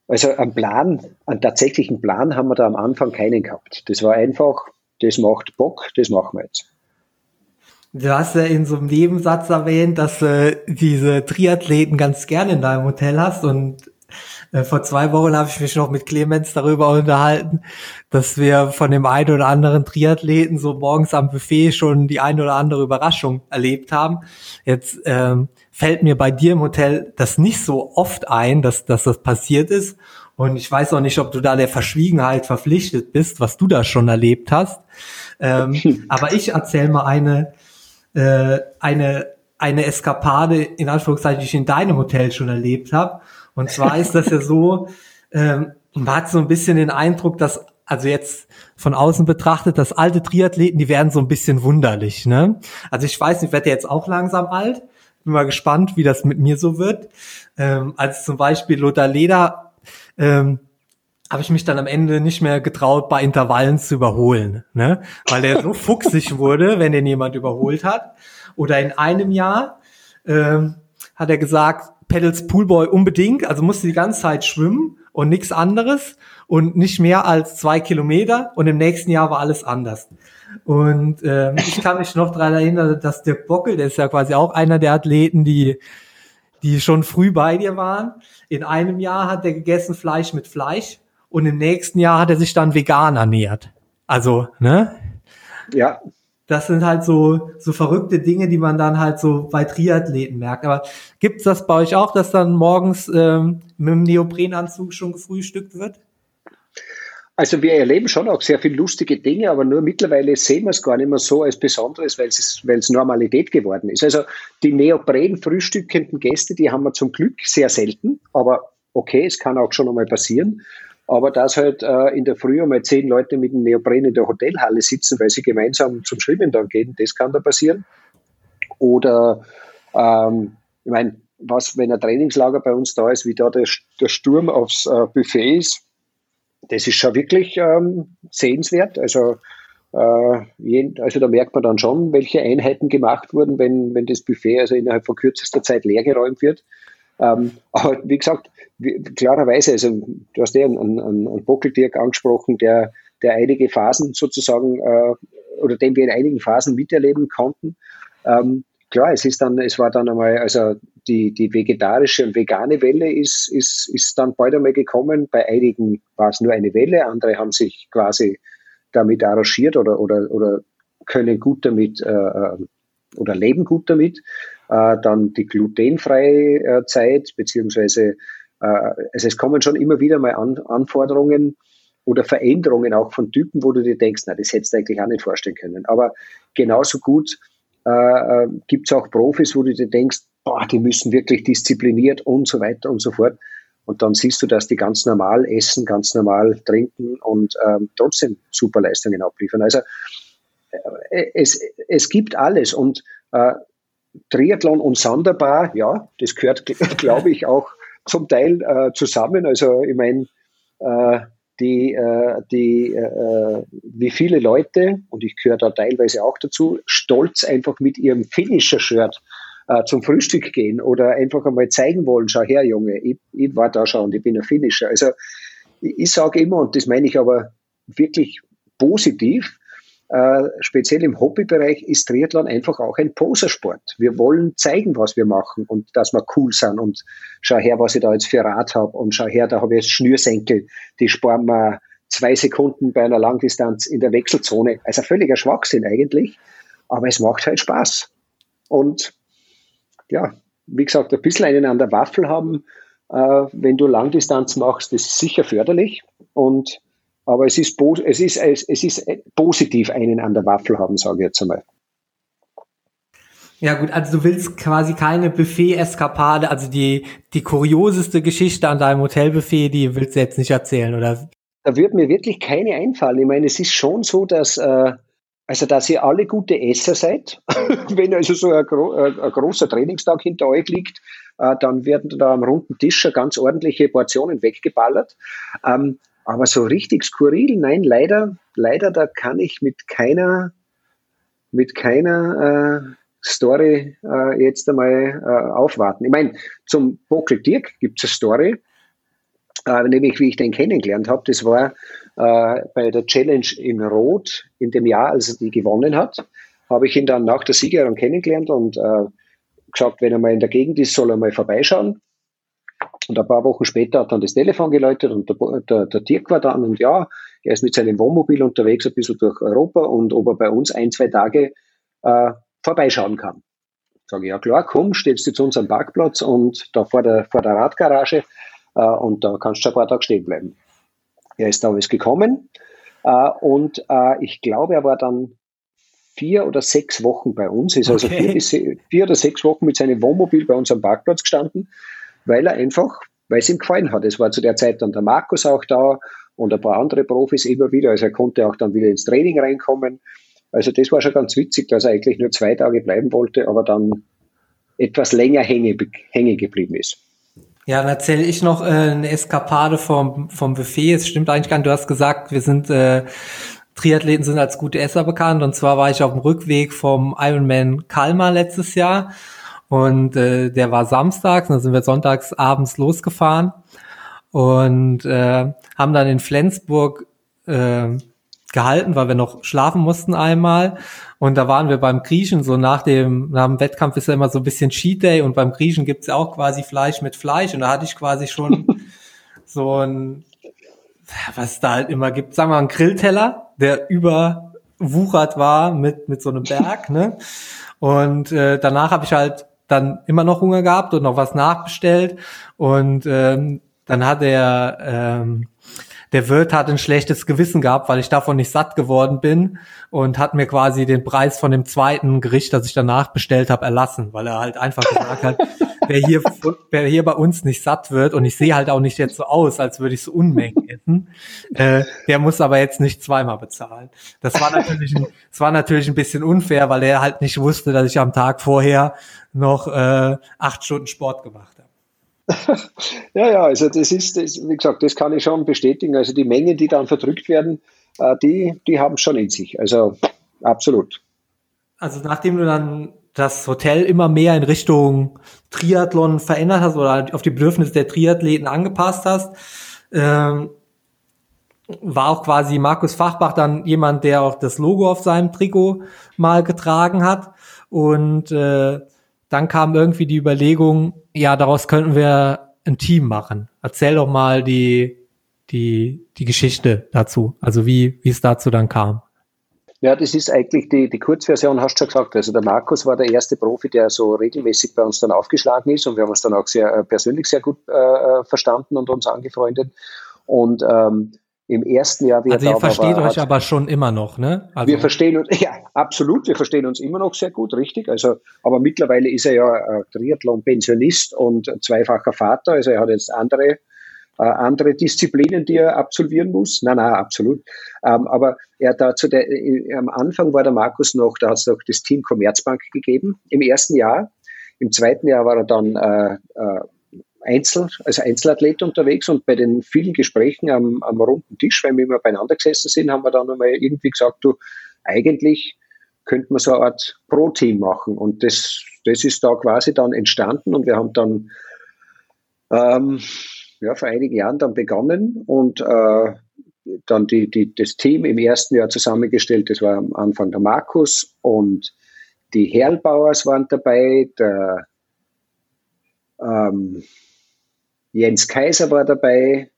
also einen Plan, einen tatsächlichen Plan haben wir da am Anfang keinen gehabt. Das war einfach, das macht Bock, das machen wir jetzt. Du hast ja in so einem Nebensatz erwähnt, dass du äh, diese Triathleten ganz gerne in deinem Hotel hast und äh, vor zwei Wochen habe ich mich noch mit Clemens darüber unterhalten, dass wir von dem einen oder anderen Triathleten so morgens am Buffet schon die eine oder andere Überraschung erlebt haben. Jetzt ähm, fällt mir bei dir im Hotel das nicht so oft ein, dass, dass das passiert ist. Und ich weiß auch nicht, ob du da der Verschwiegenheit verpflichtet bist, was du da schon erlebt hast. Ähm, aber ich erzähle mal eine äh, eine eine Eskapade in Anführungszeichen, die ich in deinem Hotel schon erlebt habe. Und zwar ist das ja so, ähm, man hat so ein bisschen den Eindruck, dass also jetzt von außen betrachtet, dass alte Triathleten, die werden so ein bisschen wunderlich. Ne? Also ich weiß nicht, ich werde jetzt auch langsam alt. Bin mal gespannt, wie das mit mir so wird. Ähm, als zum Beispiel Lothar Leder ähm, habe ich mich dann am Ende nicht mehr getraut, bei Intervallen zu überholen, ne? weil der so fuchsig wurde, wenn den jemand überholt hat. Oder in einem Jahr ähm, hat er gesagt, Pedals Poolboy unbedingt, also musste die ganze Zeit schwimmen und nichts anderes und nicht mehr als zwei Kilometer und im nächsten Jahr war alles anders. Und ähm, ich kann mich noch daran erinnern, dass der Bockel, der ist ja quasi auch einer der Athleten, die die schon früh bei dir waren. In einem Jahr hat er gegessen Fleisch mit Fleisch und im nächsten Jahr hat er sich dann vegan ernährt. Also, ne? Ja. Das sind halt so, so verrückte Dinge, die man dann halt so bei Triathleten merkt. Aber gibt's das bei euch auch, dass dann morgens ähm, mit dem Neoprenanzug schon gefrühstückt wird? Also wir erleben schon auch sehr viele lustige Dinge, aber nur mittlerweile sehen wir es gar nicht mehr so als Besonderes, weil es, weil es Normalität geworden ist. Also die Neopren frühstückenden Gäste, die haben wir zum Glück sehr selten, aber okay, es kann auch schon einmal passieren. Aber dass halt äh, in der Früh einmal zehn Leute mit dem Neopren in der Hotelhalle sitzen, weil sie gemeinsam zum Schwimmen dann gehen, das kann da passieren. Oder, ähm, ich meine, was, wenn ein Trainingslager bei uns da ist, wie da der, der Sturm aufs äh, Buffet ist, das ist schon wirklich ähm, sehenswert. Also, äh, jeden, also da merkt man dann schon, welche Einheiten gemacht wurden, wenn, wenn das Buffet also innerhalb von kürzester Zeit leergeräumt wird. Ähm, aber wie gesagt, wie, klarerweise, also du hast ja einen, einen, einen Bockeldirk angesprochen, der, der einige Phasen sozusagen äh, oder den wir in einigen Phasen miterleben konnten. Ähm, klar, es ist dann, es war dann einmal, also die, die vegetarische und vegane Welle ist, ist, ist dann bald einmal gekommen. Bei einigen war es nur eine Welle, andere haben sich quasi damit arrangiert oder, oder, oder können gut damit äh, äh oder leben gut damit. Äh, dann die glutenfreie äh, Zeit, beziehungsweise äh, also es kommen schon immer wieder mal An Anforderungen oder Veränderungen auch von Typen, wo du dir denkst, na, das hättest du eigentlich auch nicht vorstellen können. Aber genauso gut äh, äh gibt es auch Profis, wo du dir denkst, boah, die müssen wirklich diszipliniert und so weiter und so fort. Und dann siehst du, dass die ganz normal essen, ganz normal trinken und ähm, trotzdem super Leistungen abliefern. Also äh, es, es gibt alles und äh, Triathlon und Sanderbar, ja, das gehört, glaube ich, auch zum Teil äh, zusammen. Also ich meine, äh, die, äh, die, äh, wie viele Leute, und ich gehöre da teilweise auch dazu, stolz einfach mit ihrem Finisher-Shirt äh, zum Frühstück gehen oder einfach einmal zeigen wollen, schau her, Junge, ich, ich war da schon ich bin ein Finisher. Also ich, ich sage immer, und das meine ich aber wirklich positiv, äh, speziell im Hobbybereich ist Triathlon einfach auch ein Posersport. Wir wollen zeigen, was wir machen und dass wir cool sind und schau her, was ich da jetzt für Rad habe und schau her, da habe ich jetzt Schnürsenkel, die sparen wir zwei Sekunden bei einer Langdistanz in der Wechselzone. Also völliger Schwachsinn eigentlich, aber es macht halt Spaß. Und ja, wie gesagt, ein bisschen einen an der Waffel haben, äh, wenn du Langdistanz machst, ist sicher förderlich. Und aber es ist, es ist, es ist positiv einen an der Waffel haben, sage ich jetzt einmal. Ja gut, also du willst quasi keine Buffet-Eskapade, also die, die kurioseste Geschichte an deinem Hotelbuffet, die willst du jetzt nicht erzählen, oder? Da wird mir wirklich keine einfallen. Ich meine, es ist schon so, dass, äh, also dass ihr alle gute Esser seid. Wenn also so ein, gro äh, ein, großer Trainingstag hinter euch liegt, äh, dann werden da am runden Tisch schon ganz ordentliche Portionen weggeballert. Ähm, aber so richtig skurril, nein, leider, leider, da kann ich mit keiner, mit keiner äh, Story äh, jetzt einmal äh, aufwarten. Ich meine, zum Bockel Dirk gibt es eine Story, äh, nämlich wie ich den kennengelernt habe. Das war äh, bei der Challenge in Rot in dem Jahr, als er die gewonnen hat, habe ich ihn dann nach der Siegerin kennengelernt und äh, gesagt, wenn er mal in der Gegend ist, soll er mal vorbeischauen. Und ein paar Wochen später hat dann das Telefon geläutet und der, der, der Dirk war dann und ja, er ist mit seinem Wohnmobil unterwegs ein bisschen durch Europa und ob er bei uns ein, zwei Tage äh, vorbeischauen kann. Sage ich, ja klar, komm, stellst du zu uns am Parkplatz und da vor der, vor der Radgarage äh, und da kannst du ein paar Tage stehen bleiben. Er ist damals gekommen äh, und äh, ich glaube, er war dann vier oder sechs Wochen bei uns, ist also okay. vier, vier oder sechs Wochen mit seinem Wohnmobil bei uns am Parkplatz gestanden weil er einfach, weil es ihm gefallen hat. Es war zu der Zeit dann der Markus auch da und ein paar andere Profis immer wieder. Also er konnte auch dann wieder ins Training reinkommen. Also das war schon ganz witzig, dass er eigentlich nur zwei Tage bleiben wollte, aber dann etwas länger hänge, hänge geblieben ist. Ja, dann erzähle ich noch äh, eine Eskapade vom, vom Buffet. Es stimmt eigentlich gar nicht. Du hast gesagt, wir sind äh, Triathleten sind als gute Esser bekannt. Und zwar war ich auf dem Rückweg vom Ironman Kalmar letztes Jahr und äh, der war samstags, dann sind wir sonntags abends losgefahren und äh, haben dann in Flensburg äh, gehalten, weil wir noch schlafen mussten einmal. Und da waren wir beim Griechen, so nach dem, nach dem Wettkampf ist ja immer so ein bisschen Cheat Day und beim Griechen gibt's ja auch quasi Fleisch mit Fleisch. Und da hatte ich quasi schon so ein, was da halt immer gibt, sagen wir mal, einen Grillteller, der überwuchert war mit, mit so einem Berg, ne? Und äh, danach habe ich halt dann immer noch Hunger gehabt und noch was nachbestellt. Und ähm, dann hat er, ähm, der Wirt hat ein schlechtes Gewissen gehabt, weil ich davon nicht satt geworden bin und hat mir quasi den Preis von dem zweiten Gericht, das ich danach bestellt habe, erlassen, weil er halt einfach gesagt hat, wer hier, wer hier bei uns nicht satt wird und ich sehe halt auch nicht jetzt so aus, als würde ich so Unmengen essen, äh, der muss aber jetzt nicht zweimal bezahlen. Das war natürlich, ein, das war natürlich ein bisschen unfair, weil er halt nicht wusste, dass ich am Tag vorher noch äh, acht Stunden Sport gemacht habe. ja, ja, also das ist, das, wie gesagt, das kann ich schon bestätigen. Also die Mengen, die dann verdrückt werden, äh, die, die haben es schon in sich. Also absolut. Also nachdem du dann das Hotel immer mehr in Richtung Triathlon verändert hast oder auf die Bedürfnisse der Triathleten angepasst hast, ähm, war auch quasi Markus Fachbach dann jemand, der auch das Logo auf seinem Trikot mal getragen hat. Und äh, dann kam irgendwie die Überlegung, ja, daraus könnten wir ein Team machen. Erzähl doch mal die, die, die Geschichte dazu, also wie, wie es dazu dann kam. Ja, das ist eigentlich die, die Kurzversion, hast du schon gesagt. Also der Markus war der erste Profi, der so regelmäßig bei uns dann aufgeschlagen ist und wir haben uns dann auch sehr äh, persönlich sehr gut äh, äh verstanden und uns angefreundet. Und ähm, im ersten Jahr, wie also ihr versteht war, euch hat, aber schon immer noch, ne? Also wir verstehen uns, ja, absolut, wir verstehen uns immer noch sehr gut, richtig. Also, aber mittlerweile ist er ja äh, Triathlon-Pensionist und zweifacher Vater, also er hat jetzt andere äh, andere Disziplinen, die er absolvieren muss. Nein, nein, absolut. Ähm, aber er dazu, der, äh, am Anfang war der Markus noch, da hat es noch das Team Commerzbank gegeben im ersten Jahr. Im zweiten Jahr war er dann äh, äh, Einzel, als Einzelathlet unterwegs und bei den vielen Gesprächen am, am runden Tisch, wenn wir immer beieinander gesessen sind, haben wir dann einmal irgendwie gesagt, du, eigentlich könnte man so eine Art Pro-Team machen. Und das, das ist da quasi dann entstanden und wir haben dann ähm, ja, vor einigen Jahren dann begonnen und äh, dann die, die, das Team im ersten Jahr zusammengestellt. Das war am Anfang der Markus und die Herlbauers waren dabei, der ähm, Jens Kaiser war dabei,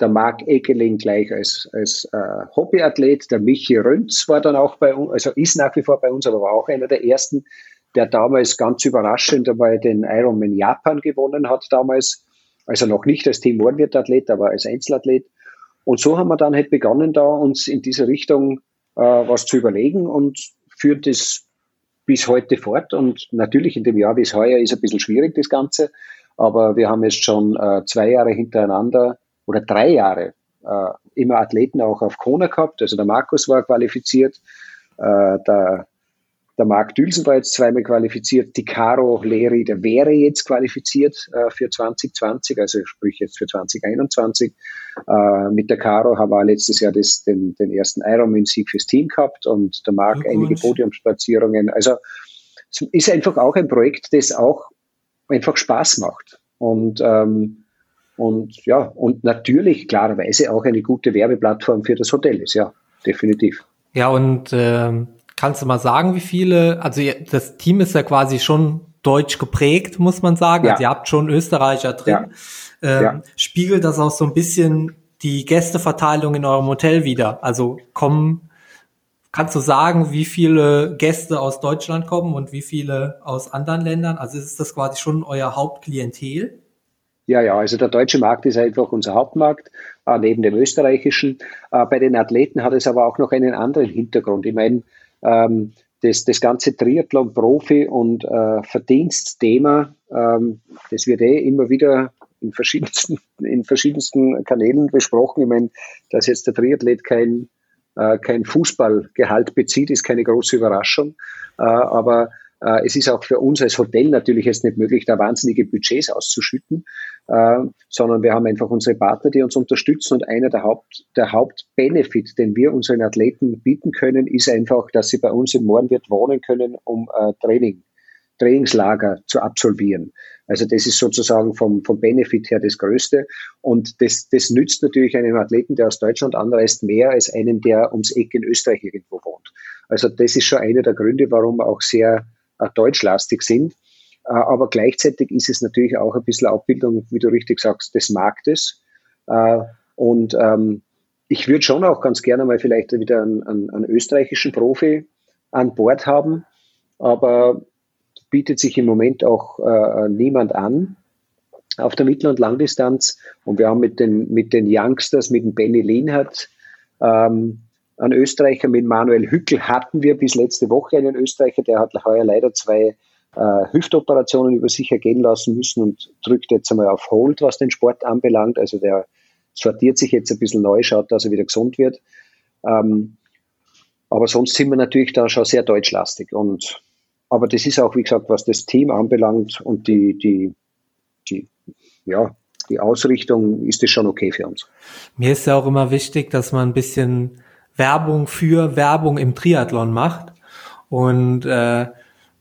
der Marc Egeling gleich als, als äh, Hobbyathlet, der Michi Rönz war dann auch bei uns, also ist nach wie vor bei uns, aber war auch einer der ersten, der damals ganz überraschend einmal den Ironman Japan gewonnen hat damals also noch nicht als Team Warnwirt-Athlet, aber als Einzelathlet. Und so haben wir dann halt begonnen, da uns in diese Richtung äh, was zu überlegen und führt das bis heute fort. Und natürlich in dem Jahr es heuer ist ein bisschen schwierig, das Ganze. Aber wir haben jetzt schon äh, zwei Jahre hintereinander oder drei Jahre äh, immer Athleten auch auf Kona gehabt. Also der Markus war qualifiziert, äh, der der Marc Dülsen war jetzt zweimal qualifiziert. Die Caro Leri, der wäre jetzt qualifiziert äh, für 2020, also sprich jetzt für 2021. Äh, mit der Caro haben wir letztes Jahr das, den, den ersten Ironman-Sieg fürs Team gehabt und der Marc einige Podiumsplatzierungen. Also es ist einfach auch ein Projekt, das auch einfach Spaß macht. Und, ähm, und ja, und natürlich klarerweise auch eine gute Werbeplattform für das Hotel ist, ja, definitiv. Ja, und ähm Kannst du mal sagen, wie viele, also das Team ist ja quasi schon deutsch geprägt, muss man sagen. Ja. Also ihr habt schon Österreicher drin. Ja. Ähm, ja. Spiegelt das auch so ein bisschen die Gästeverteilung in eurem Hotel wieder? Also kommen, kannst du sagen, wie viele Gäste aus Deutschland kommen und wie viele aus anderen Ländern? Also ist das quasi schon euer Hauptklientel? Ja, ja, also der deutsche Markt ist einfach unser Hauptmarkt, äh, neben dem österreichischen. Äh, bei den Athleten hat es aber auch noch einen anderen Hintergrund. Ich meine, ähm, das, das ganze Triathlon-Profi- und äh, Verdienstthema, ähm, das wird eh immer wieder in verschiedensten, in verschiedensten Kanälen besprochen. Ich meine, dass jetzt der Triathlet kein, kein Fußballgehalt bezieht, ist keine große Überraschung. Äh, aber äh, es ist auch für uns als Hotel natürlich jetzt nicht möglich, da wahnsinnige Budgets auszuschütten, äh, sondern wir haben einfach unsere Partner, die uns unterstützen und einer der Haupt, der Hauptbenefit, den wir unseren Athleten bieten können, ist einfach, dass sie bei uns in Mohrenwirt wohnen können, um äh, Training, Trainingslager zu absolvieren. Also das ist sozusagen vom, vom Benefit her das Größte. Und das, das nützt natürlich einem Athleten, der aus Deutschland anreist, mehr als einem, der ums Eck in Österreich irgendwo wohnt. Also das ist schon einer der Gründe, warum wir auch sehr äh, deutschlastig sind. Äh, aber gleichzeitig ist es natürlich auch ein bisschen Abbildung, wie du richtig sagst, des Marktes. Äh, und ähm, ich würde schon auch ganz gerne mal vielleicht wieder einen, einen, einen österreichischen Profi an Bord haben, aber bietet sich im Moment auch äh, niemand an auf der Mittel- und Langdistanz. Und wir haben mit den, mit den Youngsters, mit dem Benny Lehnhardt, ähm, einen Österreicher mit Manuel Hückel hatten wir bis letzte Woche einen Österreicher, der hat heuer leider zwei äh, Hüftoperationen über sich ergehen lassen müssen und drückt jetzt einmal auf Hold, was den Sport anbelangt. Also der sortiert sich jetzt ein bisschen neu, schaut, dass er wieder gesund wird. Ähm, aber sonst sind wir natürlich da schon sehr deutschlastig. Und, aber das ist auch, wie gesagt, was das Team anbelangt und die, die, die, ja, die Ausrichtung ist das schon okay für uns. Mir ist ja auch immer wichtig, dass man ein bisschen Werbung für Werbung im Triathlon macht. Und äh,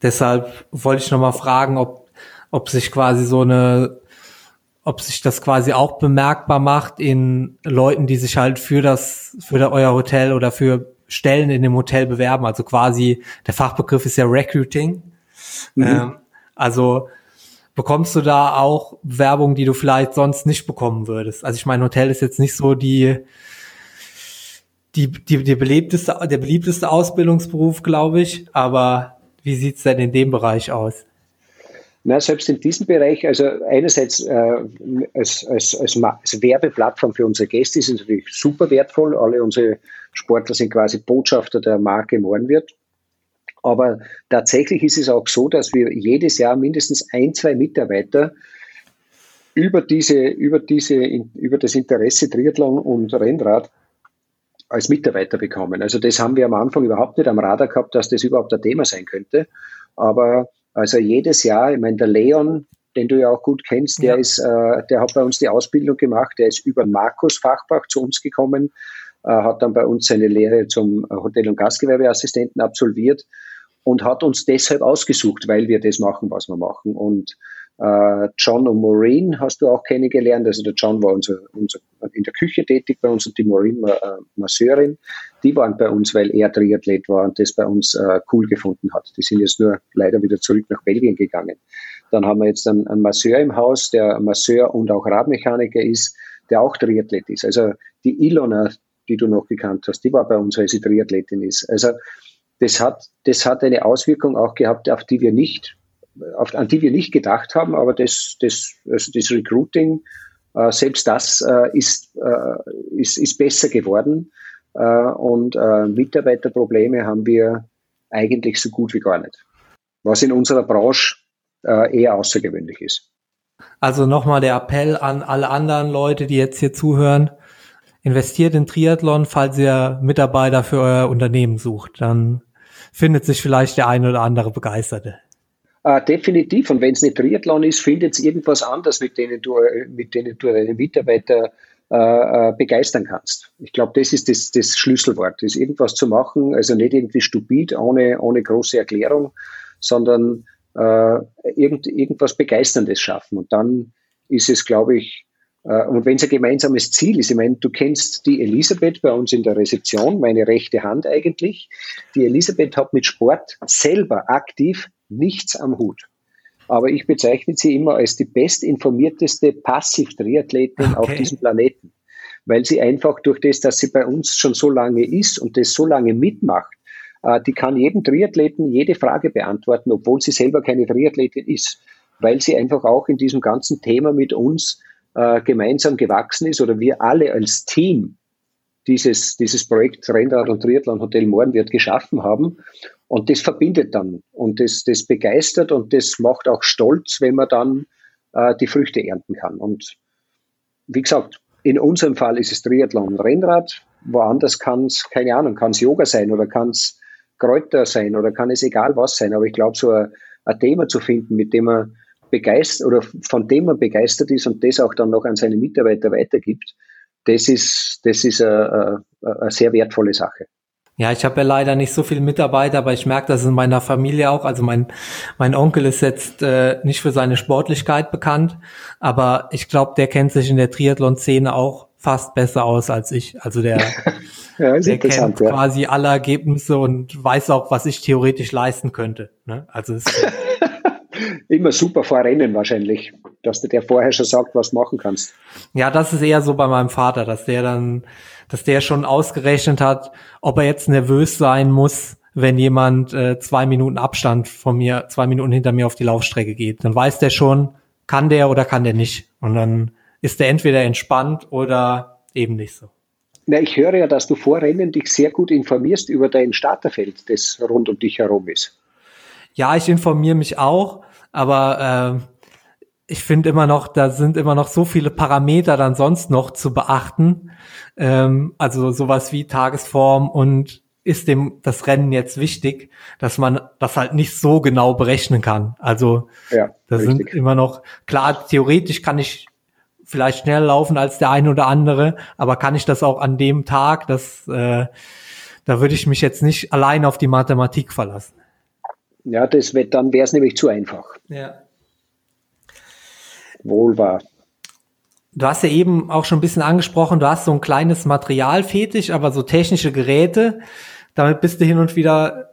deshalb wollte ich nochmal fragen, ob, ob sich quasi so eine, ob sich das quasi auch bemerkbar macht in Leuten, die sich halt für das, für euer Hotel oder für Stellen in dem Hotel bewerben. Also quasi, der Fachbegriff ist ja Recruiting. Mhm. Ähm, Also bekommst du da auch Werbung, die du vielleicht sonst nicht bekommen würdest? Also ich meine, Hotel ist jetzt nicht so die, die, die, die beliebteste, der beliebteste Ausbildungsberuf, glaube ich. Aber wie sieht's denn in dem Bereich aus? Na, selbst in diesem Bereich, also einerseits äh, als, als, als, als Werbeplattform für unsere Gäste ist es natürlich super wertvoll. Alle unsere Sportler sind quasi Botschafter der Marke Mohrenwirt. Aber tatsächlich ist es auch so, dass wir jedes Jahr mindestens ein, zwei Mitarbeiter über diese, über diese, über das Interesse Triathlon und Rennrad als Mitarbeiter bekommen. Also das haben wir am Anfang überhaupt nicht am Radar gehabt, dass das überhaupt ein Thema sein könnte. Aber also jedes Jahr, ich meine, der Leon, den du ja auch gut kennst, der ja. ist, äh, der hat bei uns die Ausbildung gemacht, der ist über Markus Fachbach zu uns gekommen, hat dann bei uns seine Lehre zum Hotel- und Gastgewerbeassistenten absolviert und hat uns deshalb ausgesucht, weil wir das machen, was wir machen. Und äh, John und Maureen hast du auch kennengelernt. Also der John war unser, unser in der Küche tätig bei uns und die Maureen äh, Masseurin. Die waren bei uns, weil er Triathlet war und das bei uns äh, cool gefunden hat. Die sind jetzt nur leider wieder zurück nach Belgien gegangen. Dann haben wir jetzt einen, einen Masseur im Haus, der Masseur und auch Radmechaniker ist, der auch Triathlet ist. Also die Ilona, die du noch gekannt hast, die war bei uns, weil sie Triathletin ist. Also das hat, das hat eine Auswirkung auch gehabt, auf die wir nicht auf, an die wir nicht gedacht haben, aber das, das, also das Recruiting, äh, selbst das äh, ist, äh, ist, ist besser geworden. Äh, und äh, Mitarbeiterprobleme haben wir eigentlich so gut wie gar nicht. Was in unserer Branche äh, eher außergewöhnlich ist. Also nochmal der Appell an alle anderen Leute, die jetzt hier zuhören. Investiert in Triathlon, falls ihr Mitarbeiter für euer Unternehmen sucht. Dann findet sich vielleicht der eine oder andere Begeisterte. Äh, definitiv. Und wenn es nicht Triathlon ist, findet es irgendwas anderes, mit denen du, mit denen du deine Mitarbeiter äh, äh, begeistern kannst. Ich glaube, das ist das, das Schlüsselwort, ist irgendwas zu machen, also nicht irgendwie stupid, ohne, ohne große Erklärung, sondern äh, irgend, irgendwas Begeisterndes schaffen. Und dann ist es, glaube ich, äh, und wenn es ein gemeinsames Ziel ist, ich meine, du kennst die Elisabeth bei uns in der Rezeption, meine rechte Hand eigentlich. Die Elisabeth hat mit Sport selber aktiv nichts am Hut. Aber ich bezeichne sie immer als die bestinformierteste Passiv-Triathletin okay. auf diesem Planeten. Weil sie einfach durch das, dass sie bei uns schon so lange ist und das so lange mitmacht, äh, die kann jedem Triathleten jede Frage beantworten, obwohl sie selber keine Triathletin ist. Weil sie einfach auch in diesem ganzen Thema mit uns äh, gemeinsam gewachsen ist oder wir alle als Team dieses, dieses Projekt Rennrad und Triathlon Hotel Mohrenwirt geschaffen haben. Und das verbindet dann und das, das begeistert und das macht auch stolz, wenn man dann äh, die Früchte ernten kann. Und wie gesagt, in unserem Fall ist es Triathlon und Rennrad. Woanders kann es, keine Ahnung, kann es Yoga sein oder kann es Kräuter sein oder kann es egal was sein. Aber ich glaube, so ein, ein Thema zu finden, mit dem man begeistert oder von dem man begeistert ist und das auch dann noch an seine Mitarbeiter weitergibt, das ist, das ist eine, eine sehr wertvolle Sache. Ja, ich habe ja leider nicht so viele Mitarbeiter, aber ich merke das in meiner Familie auch. Also mein, mein Onkel ist jetzt äh, nicht für seine Sportlichkeit bekannt, aber ich glaube, der kennt sich in der Triathlon-Szene auch fast besser aus als ich. Also der, ja, der kennt ja. quasi alle Ergebnisse und weiß auch, was ich theoretisch leisten könnte. Ne? Also es immer super vor Rennen wahrscheinlich, dass du dir vorher schon sagt, was machen kannst. Ja, das ist eher so bei meinem Vater, dass der dann, dass der schon ausgerechnet hat, ob er jetzt nervös sein muss, wenn jemand äh, zwei Minuten Abstand von mir, zwei Minuten hinter mir auf die Laufstrecke geht. Dann weiß der schon, kann der oder kann der nicht. Und dann ist der entweder entspannt oder eben nicht so. Na, ich höre ja, dass du vor Rennen dich sehr gut informierst über dein Starterfeld, das rund um dich herum ist. Ja, ich informiere mich auch, aber äh, ich finde immer noch, da sind immer noch so viele Parameter dann sonst noch zu beachten. Ähm, also sowas wie Tagesform und ist dem das Rennen jetzt wichtig, dass man das halt nicht so genau berechnen kann. Also ja, da sind immer noch, klar, theoretisch kann ich vielleicht schneller laufen als der eine oder andere, aber kann ich das auch an dem Tag, das, äh, da würde ich mich jetzt nicht allein auf die Mathematik verlassen. Ja, das wird, dann wäre es nämlich zu einfach. Ja. Wohl wahr. Du hast ja eben auch schon ein bisschen angesprochen, du hast so ein kleines Materialfetisch, aber so technische Geräte, damit bist du hin und wieder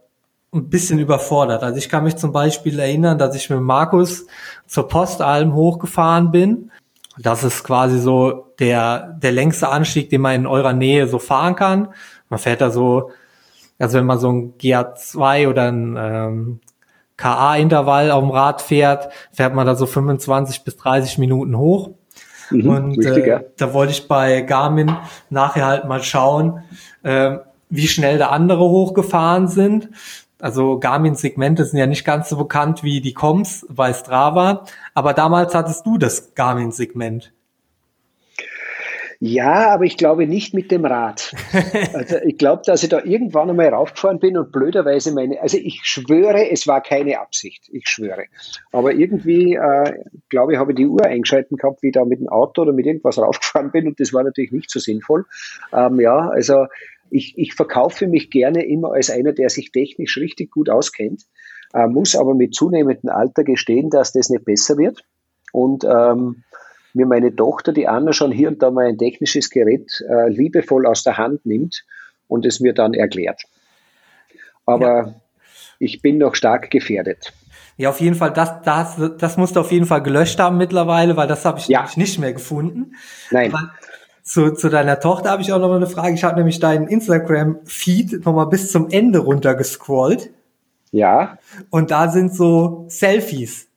ein bisschen überfordert. Also ich kann mich zum Beispiel erinnern, dass ich mit Markus zur Postalm hochgefahren bin. Das ist quasi so der, der längste Anstieg, den man in eurer Nähe so fahren kann. Man fährt da so, also wenn man so ein GA2 oder ein ähm, KA-Intervall auf dem Rad fährt, fährt man da so 25 bis 30 Minuten hoch. Mhm, und richtig, äh, ja. da wollte ich bei Garmin nachher halt mal schauen, äh, wie schnell da andere hochgefahren sind. Also Garmin-Segmente sind ja nicht ganz so bekannt wie die Coms bei Strava, aber damals hattest du das Garmin-Segment. Ja, aber ich glaube nicht mit dem Rad. Also ich glaube, dass ich da irgendwann einmal raufgefahren bin und blöderweise meine, also ich schwöre, es war keine Absicht, ich schwöre. Aber irgendwie, äh, glaube ich, habe ich die Uhr eingeschalten gehabt, wie ich da mit dem Auto oder mit irgendwas raufgefahren bin und das war natürlich nicht so sinnvoll. Ähm, ja, also ich, ich verkaufe mich gerne immer als einer, der sich technisch richtig gut auskennt, äh, muss aber mit zunehmendem Alter gestehen, dass das nicht besser wird. Und ähm, mir meine Tochter, die Anna, schon hier und da mal ein technisches Gerät äh, liebevoll aus der Hand nimmt und es mir dann erklärt. Aber ja. ich bin noch stark gefährdet. Ja, auf jeden Fall, das, das, das musst du auf jeden Fall gelöscht haben mittlerweile, weil das habe ich ja. nicht mehr gefunden. Nein. Aber zu, zu deiner Tochter habe ich auch noch mal eine Frage. Ich habe nämlich deinen Instagram-Feed noch mal bis zum Ende runter gescrollt. Ja. Und da sind so Selfies.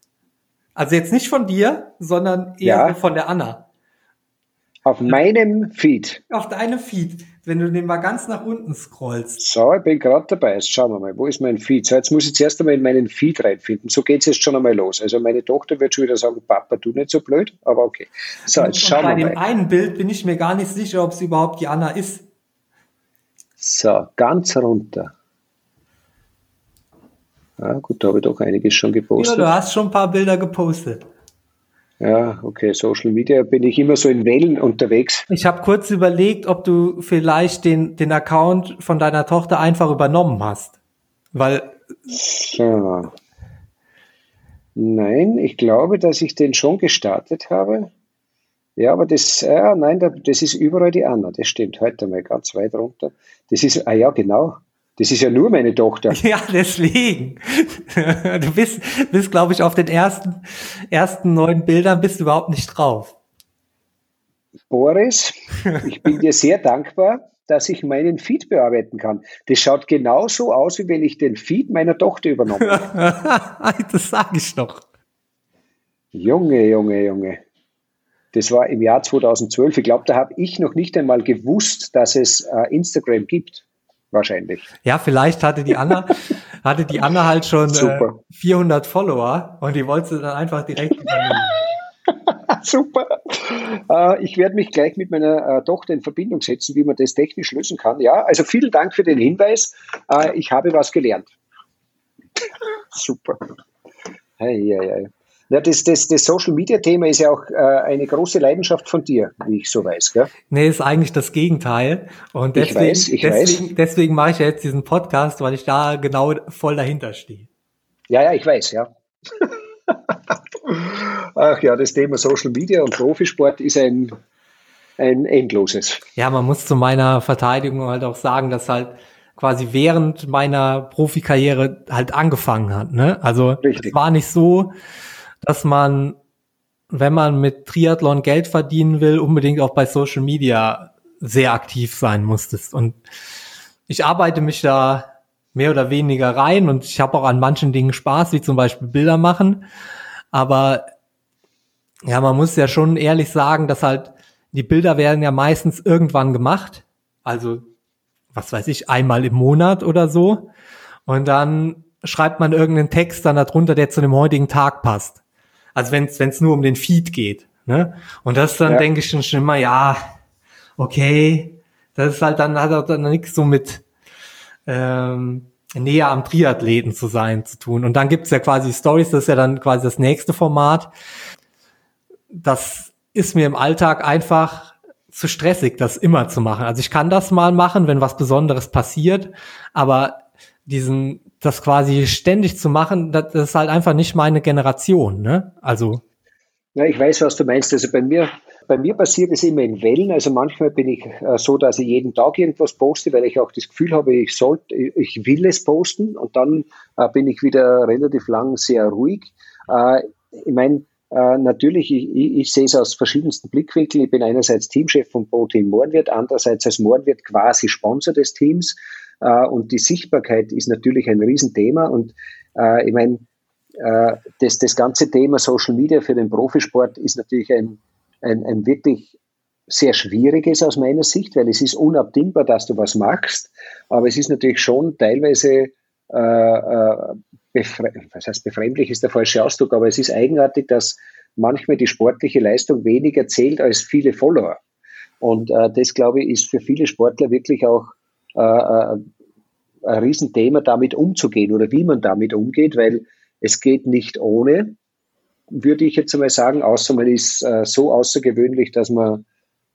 Also jetzt nicht von dir, sondern eher ja. von der Anna. Auf meinem Feed. Auf deinem Feed, wenn du den mal ganz nach unten scrollst. So, ich bin gerade dabei. Jetzt schauen wir mal, wo ist mein Feed? So, jetzt muss ich zuerst einmal in meinen Feed reinfinden. So geht es jetzt schon einmal los. Also meine Tochter wird schon wieder sagen, Papa, du nicht so blöd, aber okay. So, jetzt schauen wir mal. Bei dem einen Bild bin ich mir gar nicht sicher, ob es überhaupt die Anna ist. So, ganz runter. Ja, gut, da habe ich doch einiges schon gepostet. Ja, du hast schon ein paar Bilder gepostet. Ja, okay, Social Media bin ich immer so in Wellen unterwegs. Ich habe kurz überlegt, ob du vielleicht den, den Account von deiner Tochter einfach übernommen hast. Weil. So. Nein, ich glaube, dass ich den schon gestartet habe. Ja, aber das, äh, nein, das ist überall die Anna, das stimmt. Heute mal ganz weit runter. Das ist, ah ja, genau. Das ist ja nur meine Tochter. Ja, deswegen. Du bist, bist glaube ich, auf den ersten, ersten neun Bildern bist du überhaupt nicht drauf. Boris, ich bin dir sehr dankbar, dass ich meinen Feed bearbeiten kann. Das schaut genauso aus, wie wenn ich den Feed meiner Tochter übernommen habe. das sage ich doch. Junge, Junge, Junge. Das war im Jahr 2012. Ich glaube, da habe ich noch nicht einmal gewusst, dass es äh, Instagram gibt wahrscheinlich. Ja, vielleicht hatte die Anna, hatte die Anna halt schon äh, 400 Follower und die wollte sie dann einfach direkt. Super. Äh, ich werde mich gleich mit meiner äh, Tochter in Verbindung setzen, wie man das technisch lösen kann. Ja, also vielen Dank für den Hinweis. Äh, ich habe was gelernt. Super. Hey, hey, hey. Ja, das, das, das Social Media Thema ist ja auch äh, eine große Leidenschaft von dir, wie ich so weiß, gell? Nee, ist eigentlich das Gegenteil. Und deswegen, ich weiß, ich deswegen, weiß. deswegen mache ich ja jetzt diesen Podcast, weil ich da genau voll dahinter stehe. Ja, ja, ich weiß, ja. Ach ja, das Thema Social Media und Profisport ist ein, ein endloses. Ja, man muss zu meiner Verteidigung halt auch sagen, dass halt quasi während meiner Profikarriere halt angefangen hat. Ne? Also Richtig. es war nicht so, dass man, wenn man mit Triathlon Geld verdienen will, unbedingt auch bei Social Media sehr aktiv sein musstest. Und ich arbeite mich da mehr oder weniger rein und ich habe auch an manchen Dingen Spaß, wie zum Beispiel Bilder machen. Aber ja, man muss ja schon ehrlich sagen, dass halt die Bilder werden ja meistens irgendwann gemacht. Also, was weiß ich, einmal im Monat oder so. Und dann schreibt man irgendeinen Text dann darunter, der zu dem heutigen Tag passt. Also wenn es nur um den Feed geht. Ne? Und das dann ja. denke ich schon immer, ja, okay, das ist halt dann, hat auch dann nichts so mit ähm, näher am Triathleten zu sein zu tun. Und dann gibt's ja quasi Stories, das ist ja dann quasi das nächste Format. Das ist mir im Alltag einfach zu stressig, das immer zu machen. Also ich kann das mal machen, wenn was Besonderes passiert, aber diesen das quasi ständig zu machen, das, ist halt einfach nicht meine Generation, ne? Also. Ja, ich weiß, was du meinst. Also bei mir, bei mir passiert es immer in Wellen. Also manchmal bin ich äh, so, dass ich jeden Tag irgendwas poste, weil ich auch das Gefühl habe, ich sollte, ich will es posten. Und dann äh, bin ich wieder relativ lang sehr ruhig. Äh, ich meine, natürlich, ich, ich, ich, sehe es aus verschiedensten Blickwinkeln. Ich bin einerseits Teamchef von Pro Team Mohrenwirt, andererseits als Mohrenwirt quasi Sponsor des Teams. Äh, und die Sichtbarkeit ist natürlich ein Riesenthema. Und äh, ich meine, äh, das, das ganze Thema Social Media für den Profisport ist natürlich ein, ein, ein wirklich sehr schwieriges aus meiner Sicht, weil es ist unabdingbar, dass du was machst, aber es ist natürlich schon teilweise was heißt befremdlich ist der falsche Ausdruck, aber es ist eigenartig, dass manchmal die sportliche Leistung weniger zählt als viele Follower. Und äh, das, glaube ich, ist für viele Sportler wirklich auch äh, äh ein Riesenthema, damit umzugehen oder wie man damit umgeht, weil es geht nicht ohne, würde ich jetzt einmal sagen, außer man ist äh, so außergewöhnlich, dass man,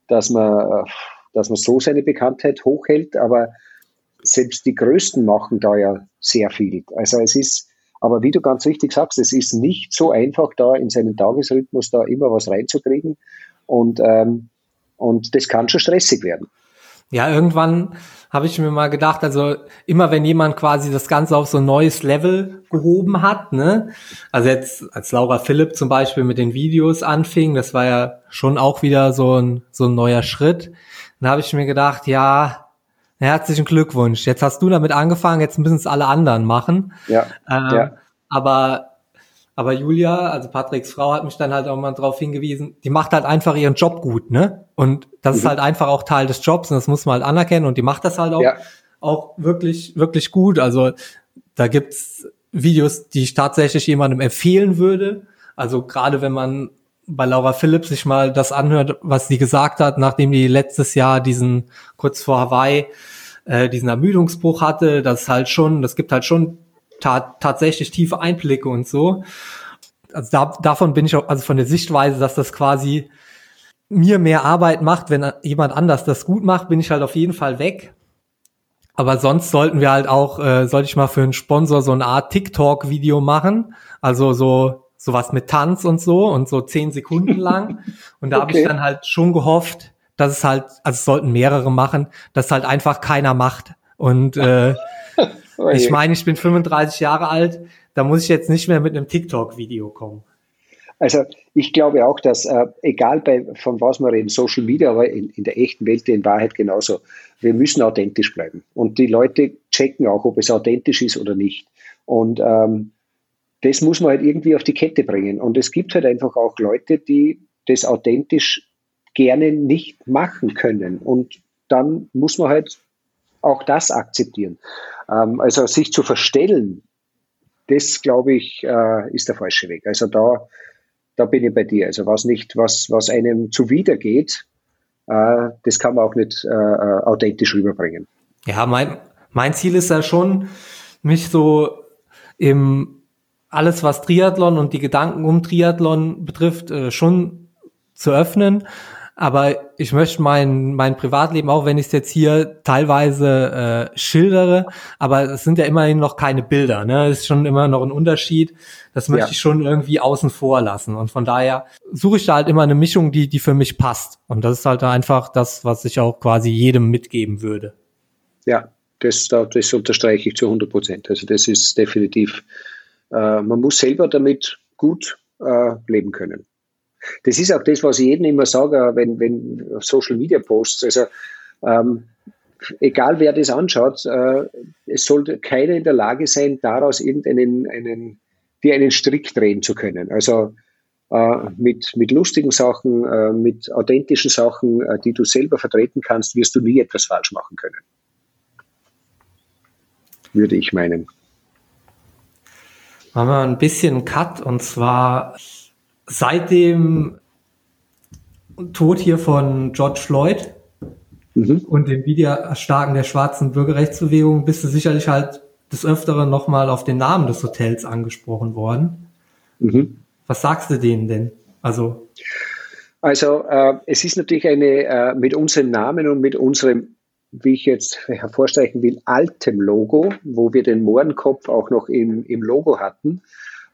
dass man, äh, dass man so seine Bekanntheit hochhält, aber selbst die Größten machen da ja sehr viel. Also es ist, aber wie du ganz richtig sagst, es ist nicht so einfach, da in seinen Tagesrhythmus da immer was reinzukriegen und, ähm, und das kann schon stressig werden. Ja, irgendwann habe ich mir mal gedacht, also immer wenn jemand quasi das Ganze auf so ein neues Level gehoben hat, ne, also jetzt als Laura Philipp zum Beispiel mit den Videos anfing, das war ja schon auch wieder so ein, so ein neuer Schritt, dann habe ich mir gedacht, ja, herzlichen Glückwunsch, jetzt hast du damit angefangen, jetzt müssen es alle anderen machen. Ja, ähm, ja. Aber aber Julia, also Patricks Frau, hat mich dann halt auch mal darauf hingewiesen, die macht halt einfach ihren Job gut, ne? Und das mhm. ist halt einfach auch Teil des Jobs und das muss man halt anerkennen und die macht das halt auch, ja. auch wirklich, wirklich gut. Also da gibt's Videos, die ich tatsächlich jemandem empfehlen würde. Also gerade wenn man bei Laura Philipp sich mal das anhört, was sie gesagt hat, nachdem die letztes Jahr diesen, kurz vor Hawaii, äh, diesen Ermüdungsbruch hatte, das halt schon, das gibt halt schon ta tatsächlich tiefe Einblicke und so. Also da, davon bin ich auch, also von der Sichtweise, dass das quasi mir mehr Arbeit macht, wenn jemand anders das gut macht, bin ich halt auf jeden Fall weg. Aber sonst sollten wir halt auch, äh, sollte ich mal für einen Sponsor so eine Art TikTok-Video machen. Also so sowas mit Tanz und so und so zehn Sekunden lang. Und da okay. habe ich dann halt schon gehofft, dass es halt, also es sollten mehrere machen, dass halt einfach keiner macht. Und äh, Oh ich meine, ich bin 35 Jahre alt, da muss ich jetzt nicht mehr mit einem TikTok-Video kommen. Also ich glaube auch, dass äh, egal bei, von was wir reden, Social Media, aber in, in, der echten Welt in Wahrheit genauso, wir müssen authentisch bleiben. Und die Leute checken auch, ob es authentisch ist oder nicht. Und ähm, das muss man halt irgendwie auf die Kette bringen. Und es gibt halt einfach auch Leute, die das authentisch gerne nicht machen können. Und dann muss man halt auch das akzeptieren. Ähm, also sich zu verstellen, das glaube ich, äh, ist der falsche Weg. Also da, da bin ich bei dir. Also was nicht, was, was einem zuwidergeht, äh, das kann man auch nicht äh, äh authentisch rüberbringen. Ja, mein, mein Ziel ist ja schon, mich so im alles, was Triathlon und die Gedanken um Triathlon betrifft, äh, schon zu öffnen. Aber ich möchte mein, mein Privatleben, auch wenn ich es jetzt hier teilweise äh, schildere, aber es sind ja immerhin noch keine Bilder. Ne? Es ist schon immer noch ein Unterschied. Das möchte ja. ich schon irgendwie außen vor lassen. Und von daher suche ich da halt immer eine Mischung, die, die für mich passt. Und das ist halt einfach das, was ich auch quasi jedem mitgeben würde. Ja, das, das unterstreiche ich zu 100 Prozent. Also das ist definitiv, äh, man muss selber damit gut äh, leben können. Das ist auch das, was ich jedem immer sage, wenn, wenn Social Media Posts, also ähm, egal wer das anschaut, äh, es sollte keiner in der Lage sein, daraus irgendeinen einen, die einen Strick drehen zu können. Also äh, mit, mit lustigen Sachen, äh, mit authentischen Sachen, äh, die du selber vertreten kannst, wirst du nie etwas falsch machen können. Würde ich meinen. Machen wir ein bisschen Cut und zwar seit dem Tod hier von George Floyd mhm. und dem Wiedererstarken der schwarzen Bürgerrechtsbewegung bist du sicherlich halt des Öfteren nochmal auf den Namen des Hotels angesprochen worden. Mhm. Was sagst du denen denn? Also, also äh, es ist natürlich eine äh, mit unserem Namen und mit unserem, wie ich jetzt hervorstreichen will, altem Logo, wo wir den Mohrenkopf auch noch im, im Logo hatten,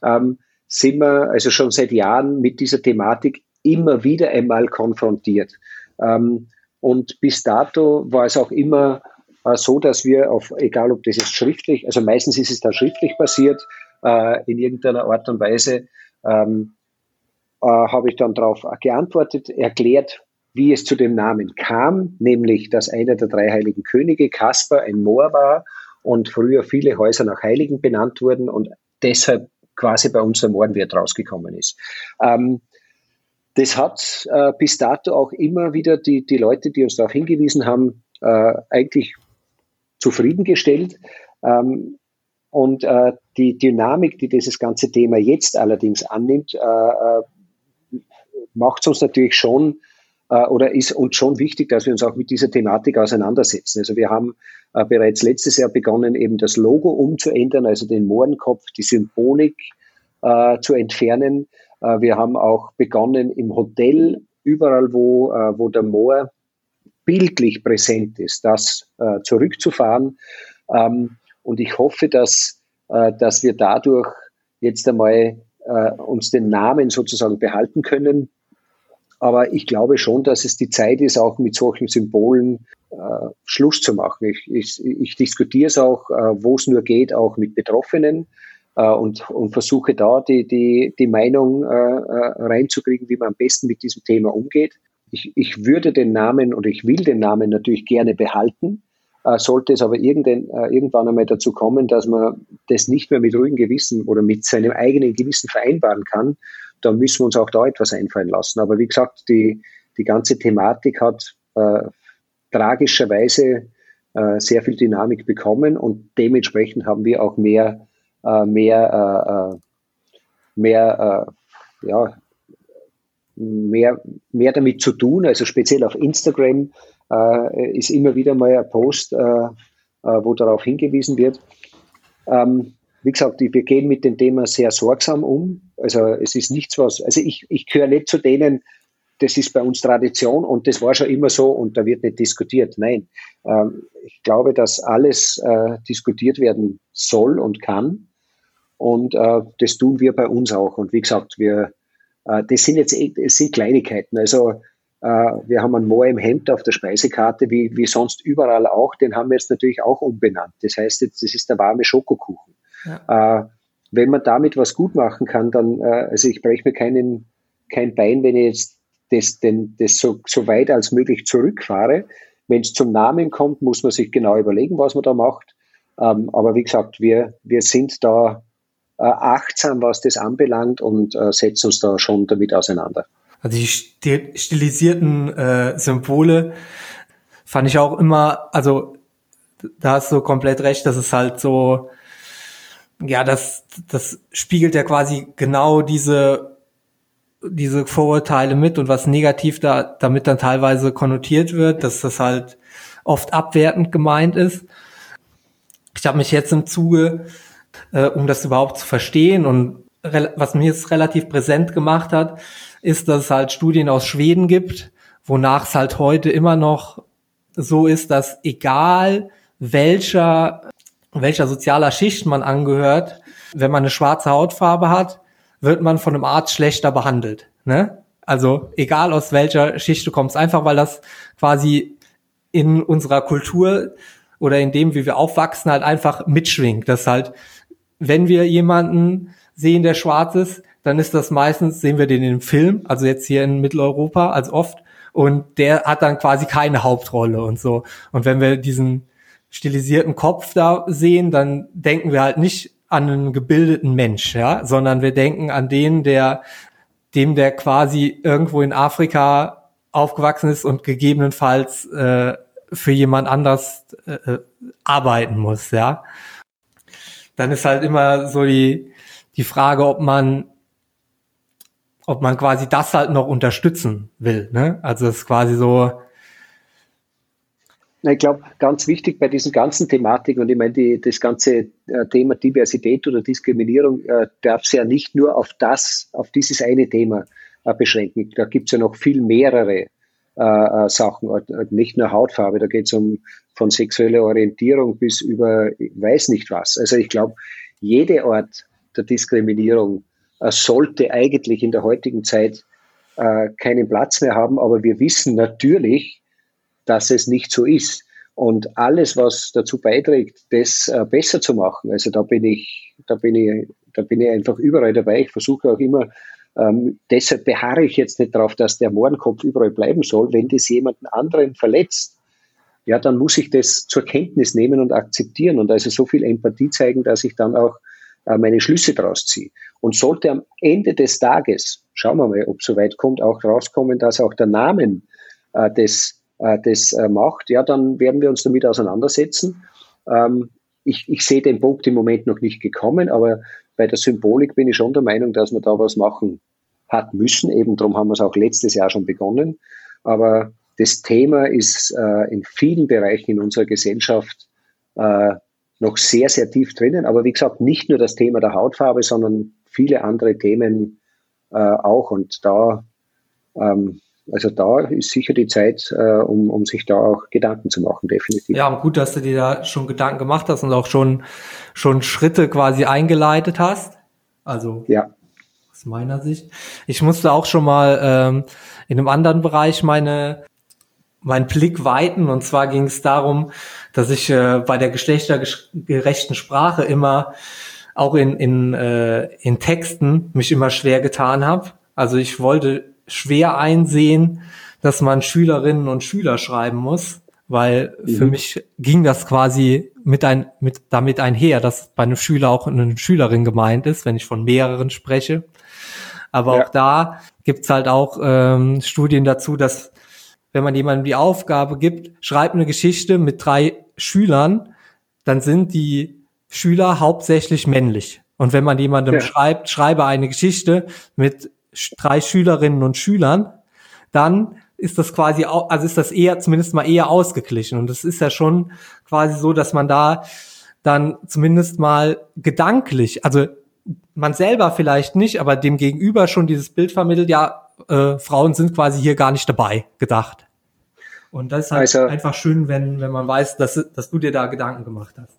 ähm, sind wir also schon seit Jahren mit dieser Thematik immer wieder einmal konfrontiert. Ähm, und bis dato war es auch immer äh, so, dass wir auf, egal ob das jetzt schriftlich, also meistens ist es dann schriftlich passiert, äh, in irgendeiner Art und Weise, ähm, äh, habe ich dann darauf geantwortet, erklärt, wie es zu dem Namen kam, nämlich, dass einer der drei heiligen Könige, Kaspar, ein Moor war und früher viele Häuser nach Heiligen benannt wurden und deshalb quasi bei uns der Mohrenwirt rausgekommen ist. Ähm, das hat äh, bis dato auch immer wieder die, die Leute, die uns darauf hingewiesen haben, äh, eigentlich zufriedengestellt. Ähm, und äh, die Dynamik, die dieses ganze Thema jetzt allerdings annimmt, äh, äh macht es uns natürlich schon oder ist uns schon wichtig, dass wir uns auch mit dieser Thematik auseinandersetzen. Also wir haben äh, bereits letztes Jahr begonnen, eben das Logo umzuändern, also den Mohrenkopf, die Symbolik äh, zu entfernen. Äh, wir haben auch begonnen im Hotel, überall wo, äh, wo der Moor bildlich präsent ist, das äh, zurückzufahren. Ähm, und ich hoffe, dass, äh, dass wir dadurch jetzt einmal äh, uns den Namen sozusagen behalten können. Aber ich glaube schon, dass es die Zeit ist, auch mit solchen Symbolen äh, Schluss zu machen. Ich, ich, ich diskutiere es auch, äh, wo es nur geht, auch mit Betroffenen äh, und, und versuche da die, die, die Meinung äh, äh, reinzukriegen, wie man am besten mit diesem Thema umgeht. Ich, ich würde den Namen oder ich will den Namen natürlich gerne behalten. Äh, sollte es aber äh, irgendwann einmal dazu kommen, dass man das nicht mehr mit ruhigem Gewissen oder mit seinem eigenen Gewissen vereinbaren kann, dann müssen wir uns auch da etwas einfallen lassen. Aber wie gesagt, die, die ganze Thematik hat äh, tragischerweise äh, sehr viel Dynamik bekommen und dementsprechend haben wir auch mehr, äh, mehr, äh, mehr, ja, mehr, mehr damit zu tun. Also speziell auf Instagram äh, ist immer wieder mal ein Post, äh, äh, wo darauf hingewiesen wird. Ähm, wie gesagt, wir gehen mit dem Thema sehr sorgsam um. Also es ist nichts, was, also ich, ich gehöre nicht zu denen, das ist bei uns Tradition und das war schon immer so und da wird nicht diskutiert. Nein, ähm, ich glaube, dass alles äh, diskutiert werden soll und kann und äh, das tun wir bei uns auch. Und wie gesagt, wir, äh, das sind jetzt das sind Kleinigkeiten. Also wir haben einen Moor im Hemd auf der Speisekarte, wie, wie sonst überall auch. Den haben wir jetzt natürlich auch umbenannt. Das heißt jetzt, das ist der warme Schokokuchen. Ja. Äh, wenn man damit was gut machen kann, dann, äh, also ich breche mir keinen, kein Bein, wenn ich jetzt das, den, das so, so weit als möglich zurückfahre. Wenn es zum Namen kommt, muss man sich genau überlegen, was man da macht. Ähm, aber wie gesagt, wir, wir sind da äh, achtsam, was das anbelangt und äh, setzen uns da schon damit auseinander. Also die stilisierten äh, Symbole fand ich auch immer, also da hast du komplett recht, dass es halt so, ja, das, das spiegelt ja quasi genau diese, diese Vorurteile mit und was negativ da damit dann teilweise konnotiert wird, dass das halt oft abwertend gemeint ist. Ich habe mich jetzt im Zuge, äh, um das überhaupt zu verstehen und was mir jetzt relativ präsent gemacht hat, ist, dass es halt Studien aus Schweden gibt, wonach es halt heute immer noch so ist, dass egal welcher, welcher sozialer Schicht man angehört, wenn man eine schwarze Hautfarbe hat, wird man von einem Arzt schlechter behandelt. Ne? Also egal aus welcher Schicht du kommst, einfach weil das quasi in unserer Kultur oder in dem, wie wir aufwachsen, halt einfach mitschwingt. Das halt, wenn wir jemanden sehen, der schwarz ist, dann ist das meistens, sehen wir den im Film, also jetzt hier in Mitteleuropa als oft, und der hat dann quasi keine Hauptrolle und so. Und wenn wir diesen stilisierten Kopf da sehen, dann denken wir halt nicht an einen gebildeten Mensch, ja, sondern wir denken an den, der, dem der quasi irgendwo in Afrika aufgewachsen ist und gegebenenfalls äh, für jemand anders äh, äh arbeiten muss, ja. Dann ist halt immer so die, die Frage, ob man ob man quasi das halt noch unterstützen will. Ne? Also es ist quasi so. Ich glaube, ganz wichtig bei diesen ganzen Thematiken, und ich meine, das ganze äh, Thema Diversität oder Diskriminierung äh, darf es ja nicht nur auf das, auf dieses eine Thema äh, beschränken. Da gibt es ja noch viel mehrere äh, äh, Sachen, nicht nur Hautfarbe, da geht es um von sexueller Orientierung bis über weiß nicht was. Also ich glaube, jede Art der Diskriminierung äh, sollte eigentlich in der heutigen Zeit äh, keinen Platz mehr haben, aber wir wissen natürlich, dass es nicht so ist. Und alles, was dazu beiträgt, das äh, besser zu machen, also da bin ich, da bin ich, da bin ich einfach überall dabei. Ich versuche auch immer, ähm, deshalb beharre ich jetzt nicht darauf, dass der Mohrenkopf überall bleiben soll. Wenn das jemanden anderen verletzt, ja, dann muss ich das zur Kenntnis nehmen und akzeptieren und also so viel Empathie zeigen, dass ich dann auch äh, meine Schlüsse daraus ziehe. Und sollte am Ende des Tages, schauen wir mal, ob es so weit kommt, auch rauskommen, dass auch der Namen äh, des, äh, des äh, macht, ja, dann werden wir uns damit auseinandersetzen. Ähm, ich, ich sehe den Punkt im Moment noch nicht gekommen, aber bei der Symbolik bin ich schon der Meinung, dass man da was machen hat müssen. Eben darum haben wir es auch letztes Jahr schon begonnen. Aber das Thema ist äh, in vielen Bereichen in unserer Gesellschaft äh, noch sehr, sehr tief drinnen. Aber wie gesagt, nicht nur das Thema der Hautfarbe, sondern viele andere Themen äh, auch. Und da, ähm, also da ist sicher die Zeit, äh, um, um sich da auch Gedanken zu machen, definitiv. Ja, gut, dass du dir da schon Gedanken gemacht hast und auch schon, schon Schritte quasi eingeleitet hast. Also ja. aus meiner Sicht. Ich musste auch schon mal ähm, in einem anderen Bereich meine meinen Blick weiten. Und zwar ging es darum, dass ich äh, bei der geschlechtergerechten Sprache immer auch in, in, äh, in Texten mich immer schwer getan habe. Also ich wollte schwer einsehen, dass man Schülerinnen und Schüler schreiben muss, weil mhm. für mich ging das quasi mit ein, mit, damit einher, dass bei einem Schüler auch eine Schülerin gemeint ist, wenn ich von mehreren spreche. Aber ja. auch da gibt's halt auch ähm, Studien dazu, dass wenn man jemandem die Aufgabe gibt, schreib eine Geschichte mit drei Schülern, dann sind die Schüler hauptsächlich männlich. Und wenn man jemandem ja. schreibt, schreibe eine Geschichte mit drei Schülerinnen und Schülern, dann ist das quasi, also ist das eher, zumindest mal eher ausgeglichen. Und es ist ja schon quasi so, dass man da dann zumindest mal gedanklich, also man selber vielleicht nicht, aber dem Gegenüber schon dieses Bild vermittelt, ja, äh, Frauen sind quasi hier gar nicht dabei gedacht. Und das ist halt also, einfach schön, wenn, wenn man weiß, dass, dass du dir da Gedanken gemacht hast.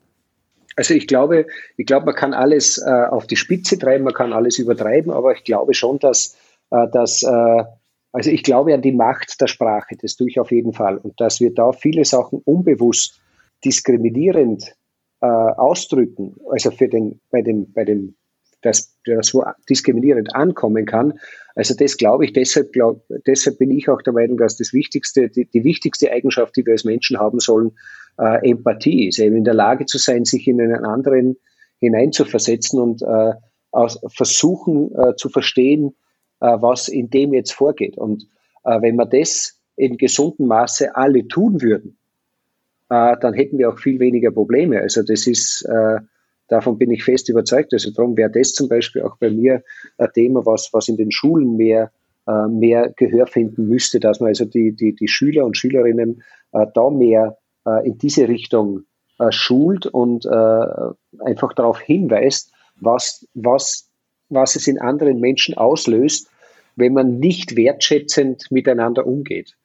Also ich glaube, ich glaube, man kann alles äh, auf die Spitze treiben, man kann alles übertreiben, aber ich glaube schon, dass, äh, dass äh, also ich glaube an die Macht der Sprache, das tue ich auf jeden Fall. Und dass wir da viele Sachen unbewusst diskriminierend äh, ausdrücken, also für den, bei dem, bei dem dass das wo diskriminierend ankommen kann. Also das glaube ich, deshalb, glaub, deshalb bin ich auch der Meinung, dass das wichtigste, die, die wichtigste Eigenschaft, die wir als Menschen haben sollen, äh, Empathie ist, eben in der Lage zu sein, sich in einen anderen hineinzuversetzen und äh, aus, versuchen äh, zu verstehen, äh, was in dem jetzt vorgeht. Und äh, wenn wir das in gesundem Maße alle tun würden, äh, dann hätten wir auch viel weniger Probleme. Also das ist Davon bin ich fest überzeugt. Also darum wäre das zum Beispiel auch bei mir ein Thema, was, was in den Schulen mehr, äh, mehr Gehör finden müsste, dass man also die, die, die Schüler und Schülerinnen äh, da mehr äh, in diese Richtung schult und einfach darauf hinweist, was, was, was es in anderen Menschen auslöst, wenn man nicht wertschätzend miteinander umgeht.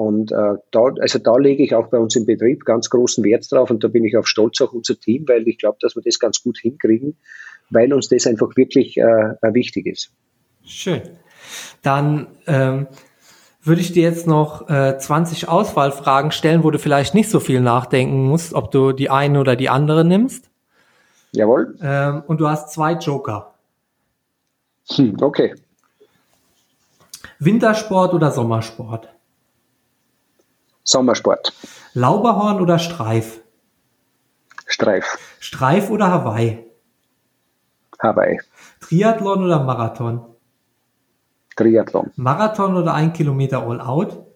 Und äh, da, also da lege ich auch bei uns im Betrieb ganz großen Wert drauf und da bin ich auch stolz auf unser Team, weil ich glaube, dass wir das ganz gut hinkriegen, weil uns das einfach wirklich äh, äh wichtig ist. Schön. Dann ähm, würde ich dir jetzt noch äh, 20 Auswahlfragen stellen, wo du vielleicht nicht so viel nachdenken musst, ob du die eine oder die andere nimmst. Jawohl. Ähm, und du hast zwei Joker. Hm, okay. Wintersport oder Sommersport? Sommersport. Lauberhorn oder Streif? Streif. Streif oder Hawaii? Hawaii. Triathlon oder Marathon? Triathlon. Marathon oder ein Kilometer All Out?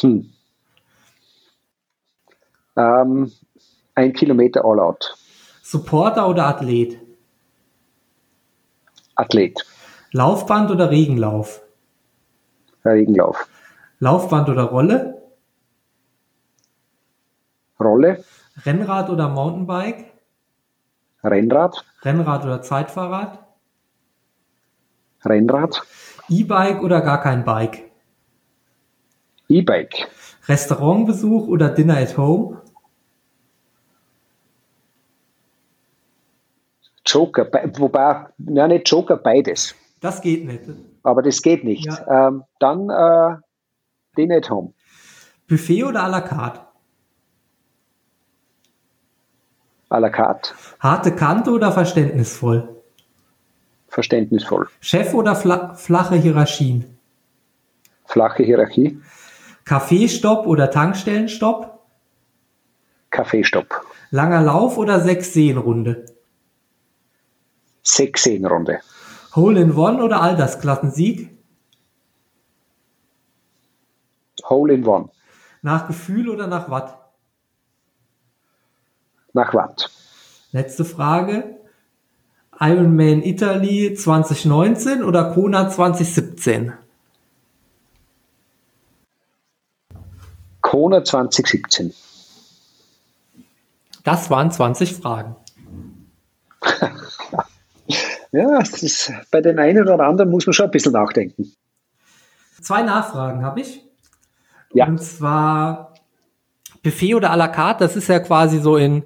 Hm. Ähm, ein Kilometer All Out. Supporter oder Athlet? Athlet. Laufband oder Regenlauf? Regenlauf. Laufband oder Rolle? Rolle. Rennrad oder Mountainbike? Rennrad. Rennrad oder Zeitfahrrad? Rennrad. E-Bike oder gar kein Bike? E-Bike. Restaurantbesuch oder Dinner at Home? Joker, wobei, nein, nicht Joker, beides. Das geht nicht. Aber das geht nicht. Ja. Ähm, dann äh, die nicht haben. Buffet oder à la carte? À la carte. Harte Kante oder verständnisvoll? Verständnisvoll. Chef oder fla flache Hierarchien? Flache Hierarchie. Kaffeestopp oder Tankstellenstopp? Kaffeestopp. Langer Lauf oder sechs Seenrunde? Sechs Seenrunde. Hole in One oder Altersklassensieg? Hole in One. Nach Gefühl oder nach Watt? Nach Watt. Letzte Frage. Ironman Italy 2019 oder Kona 2017? Kona 2017. Das waren 20 Fragen. ja, ist, bei den einen oder anderen muss man schon ein bisschen nachdenken. Zwei Nachfragen habe ich. Ja. Und zwar Buffet oder à la carte, das ist ja quasi so in,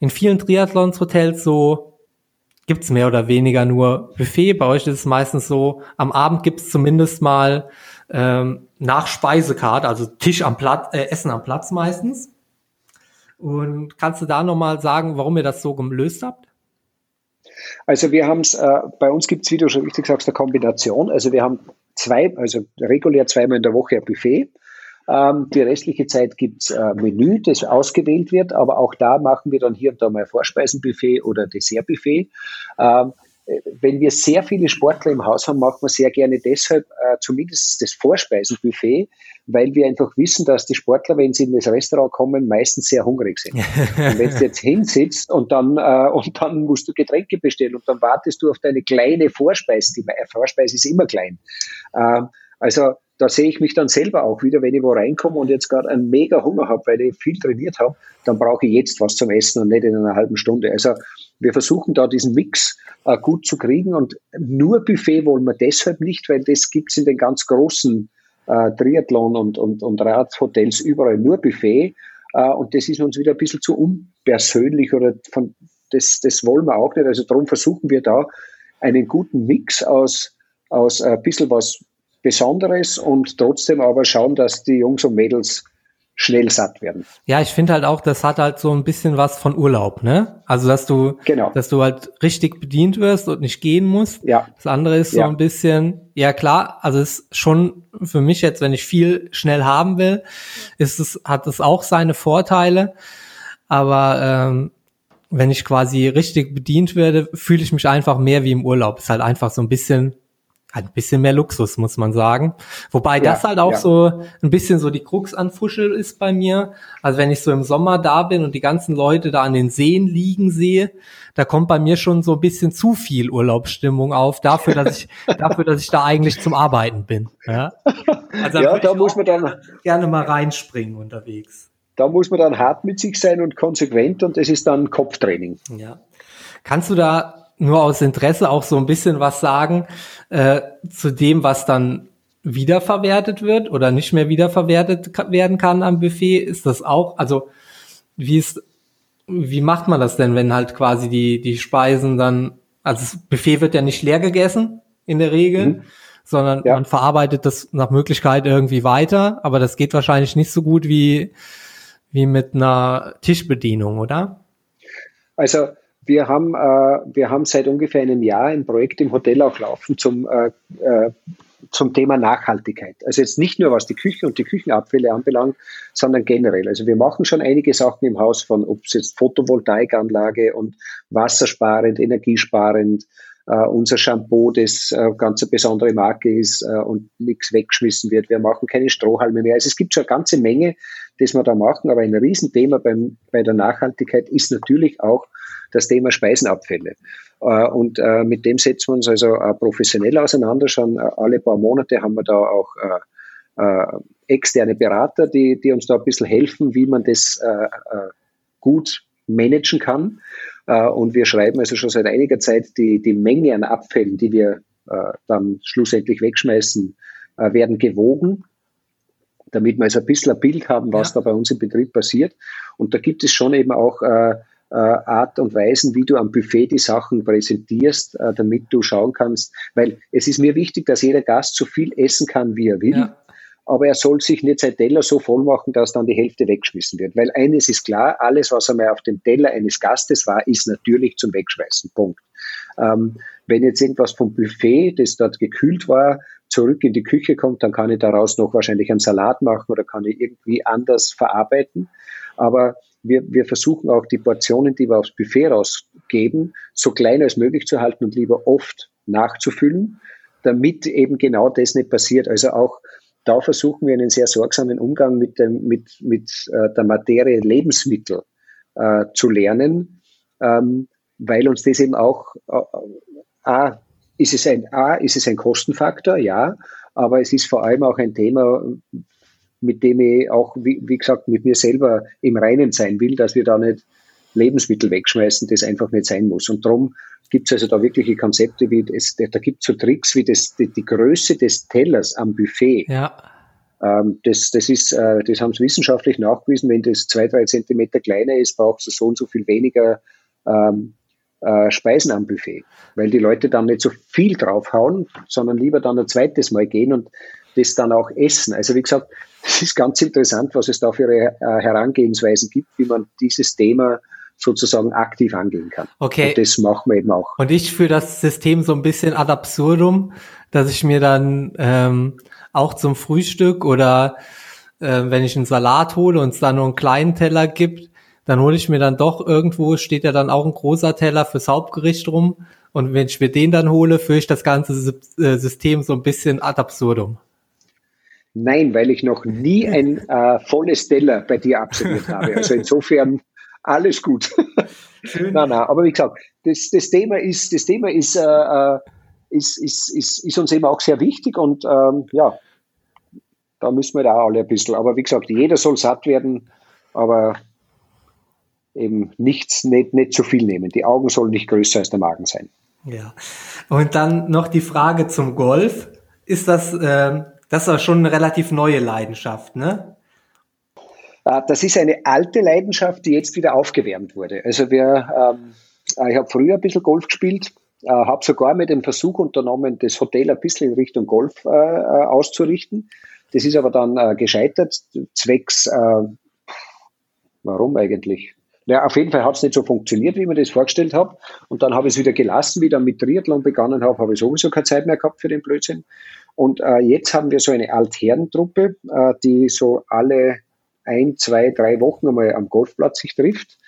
in vielen Triathlons-Hotels so, gibt's mehr oder weniger nur Buffet. Bei euch ist es meistens so, am Abend gibt's zumindest mal ähm, nach Speisekarte, also Tisch am Platz, äh, Essen am Platz meistens. Und kannst du da nochmal sagen, warum ihr das so gelöst habt? Also wir haben es, äh, bei uns gibt es, wie du schon richtig sagst, eine Kombination. Also wir haben zwei, also regulär zweimal in der Woche ein Buffet. Ähm, die restliche Zeit gibt's äh, Menü, das ausgewählt wird, aber auch da machen wir dann hier und da mal Vorspeisenbuffet oder Dessertbuffet. Ähm, wenn wir sehr viele Sportler im Haus haben, machen wir sehr gerne deshalb äh, zumindest das Vorspeisenbuffet, weil wir einfach wissen, dass die Sportler, wenn sie in das Restaurant kommen, meistens sehr hungrig sind. und wenn du jetzt hinsitzt und dann, äh, und dann musst du Getränke bestellen und dann wartest du auf deine kleine Vorspeise, die Vorspeise ist immer klein. Äh, also da sehe ich mich dann selber auch wieder, wenn ich wo reinkomme und jetzt gerade einen mega Hunger habe, weil ich viel trainiert habe, dann brauche ich jetzt was zum Essen und nicht in einer halben Stunde. Also wir versuchen da diesen Mix äh, gut zu kriegen und nur Buffet wollen wir deshalb nicht, weil das gibt's in den ganz großen äh, Triathlon und, und, und Radhotels überall nur Buffet äh, und das ist uns wieder ein bisschen zu unpersönlich oder von, das, das wollen wir auch nicht. Also darum versuchen wir da einen guten Mix aus, aus ein bisschen was Besonderes und trotzdem aber schauen, dass die Jungs und Mädels schnell satt werden. Ja, ich finde halt auch, das hat halt so ein bisschen was von Urlaub, ne? Also dass du, genau. dass du halt richtig bedient wirst und nicht gehen musst. Ja. Das andere ist so ja. ein bisschen, ja klar, also ist schon für mich jetzt, wenn ich viel schnell haben will, ist es, hat es auch seine Vorteile. Aber ähm, wenn ich quasi richtig bedient werde, fühle ich mich einfach mehr wie im Urlaub. Ist halt einfach so ein bisschen ein bisschen mehr Luxus, muss man sagen. Wobei ja, das halt auch ja. so ein bisschen so die Krux an Fuschel ist bei mir. Also wenn ich so im Sommer da bin und die ganzen Leute da an den Seen liegen sehe, da kommt bei mir schon so ein bisschen zu viel Urlaubsstimmung auf, dafür, dass ich, dafür, dass ich da eigentlich zum Arbeiten bin. Ja, also ja da muss man dann gerne mal reinspringen unterwegs. Da muss man dann hart mit sich sein und konsequent und das ist dann Kopftraining. Ja. Kannst du da nur aus Interesse auch so ein bisschen was sagen äh, zu dem, was dann wiederverwertet wird oder nicht mehr wiederverwertet werden kann am Buffet? Ist das auch, also wie ist, wie macht man das denn, wenn halt quasi die, die Speisen dann, also das Buffet wird ja nicht leer gegessen in der Regel, mhm. sondern ja. man verarbeitet das nach Möglichkeit irgendwie weiter, aber das geht wahrscheinlich nicht so gut wie, wie mit einer Tischbedienung, oder? Also wir haben, äh, wir haben seit ungefähr einem Jahr ein Projekt im Hotel auch laufen zum, äh, äh, zum Thema Nachhaltigkeit. Also jetzt nicht nur was die Küche und die Küchenabfälle anbelangt, sondern generell. Also wir machen schon einige Sachen im Haus von, ob es jetzt Photovoltaikanlage und wassersparend, energiesparend, Uh, unser Shampoo, das uh, ganz eine besondere Marke ist uh, und nichts weggeschmissen wird. Wir machen keine Strohhalme mehr. Also es gibt schon eine ganze Menge, das wir da machen, aber ein Riesenthema beim, bei der Nachhaltigkeit ist natürlich auch das Thema Speisenabfälle. Äh, und äh, mit dem setzen wir uns also äh, professionell auseinander. Schon alle paar Monate haben wir da auch externe Berater, die, die uns da ein bisschen helfen, wie man das gut managen kann. Und wir schreiben also schon seit einiger Zeit die, die Menge an Abfällen, die wir dann schlussendlich wegschmeißen, werden gewogen damit wir also ein bisschen ein Bild haben, was ja. da bei uns im Betrieb passiert. Und da gibt es schon eben auch äh, äh, Art und Weisen, wie du am Buffet die Sachen präsentierst, äh, damit du schauen kannst, weil es ist mir wichtig, dass jeder Gast so viel essen kann, wie er will. Ja. Aber er soll sich nicht sein Teller so voll machen, dass dann die Hälfte weggeschmissen wird. Weil eines ist klar, alles, was einmal auf dem Teller eines Gastes war, ist natürlich zum Wegschmeißen. Punkt. Ähm, wenn jetzt irgendwas vom Buffet, das dort gekühlt war, zurück in die Küche kommt, dann kann ich daraus noch wahrscheinlich einen Salat machen oder kann ich irgendwie anders verarbeiten. Aber wir, wir versuchen auch die Portionen, die wir aufs Buffet rausgeben, so klein als möglich zu halten und lieber oft nachzufüllen, damit eben genau das nicht passiert. Also auch da versuchen wir einen sehr sorgsamen Umgang mit, dem, mit, mit äh, der Materie Lebensmittel äh, zu lernen, ähm, weil uns das eben auch, äh, A, ist es ein, A, ist es ein Kostenfaktor, ja, aber es ist vor allem auch ein Thema, mit dem ich auch, wie, wie gesagt, mit mir selber im Reinen sein will, dass wir da nicht Lebensmittel wegschmeißen, das einfach nicht sein muss. Und darum gibt es also da wirkliche Konzepte, wie es, da gibt es so Tricks wie das, die, die, Größe des Tellers am Buffet. Ja. Ähm, das, das ist, äh, das haben sie wissenschaftlich nachgewiesen. Wenn das zwei, drei Zentimeter kleiner ist, braucht es so und so viel weniger ähm, äh, Speisen am Buffet, weil die Leute dann nicht so viel draufhauen, sondern lieber dann ein zweites Mal gehen und das dann auch essen. Also wie gesagt, es ist ganz interessant, was es da für äh, Herangehensweisen gibt, wie man dieses Thema sozusagen aktiv angehen kann. Okay. Und das machen wir eben auch. Und ich führe das System so ein bisschen ad absurdum, dass ich mir dann ähm, auch zum Frühstück oder äh, wenn ich einen Salat hole und es dann nur einen kleinen Teller gibt, dann hole ich mir dann doch irgendwo, steht ja dann auch ein großer Teller fürs Hauptgericht rum. Und wenn ich mir den dann hole, führe ich das ganze äh, System so ein bisschen ad absurdum. Nein, weil ich noch nie ein äh, volles Teller bei dir absolviert habe. Also insofern alles gut. Schön. nein, nein, aber wie gesagt, das, das Thema ist, das Thema ist, äh, äh, ist, ist, ist, ist uns eben auch sehr wichtig und ähm, ja, da müssen wir da alle ein bisschen. Aber wie gesagt, jeder soll satt werden, aber eben nichts, nicht, nicht zu viel nehmen. Die Augen sollen nicht größer als der Magen sein. Ja. Und dann noch die Frage zum Golf. Ist das, äh, das ist schon eine relativ neue Leidenschaft, ne? Äh, das ist eine alte Leidenschaft, die jetzt wieder aufgewärmt wurde. Also wir, ähm, äh, ich habe früher ein bisschen Golf gespielt, äh, habe sogar mit dem Versuch unternommen, das Hotel ein bisschen in Richtung Golf äh, äh auszurichten. Das ist aber dann äh, gescheitert, zwecks, warum eigentlich? Ja, auf jeden Fall hat es nicht so funktioniert, wie ich mir das vorgestellt habe. Und dann habe ich es wieder gelassen, wieder mit Triathlon begonnen habe, habe ich sowieso keine Zeit mehr gehabt für den Blödsinn. Und äh, jetzt haben wir so eine Altherrentruppe, äh, die so alle ein, zwei, drei Wochen einmal am Golfplatz sich trifft,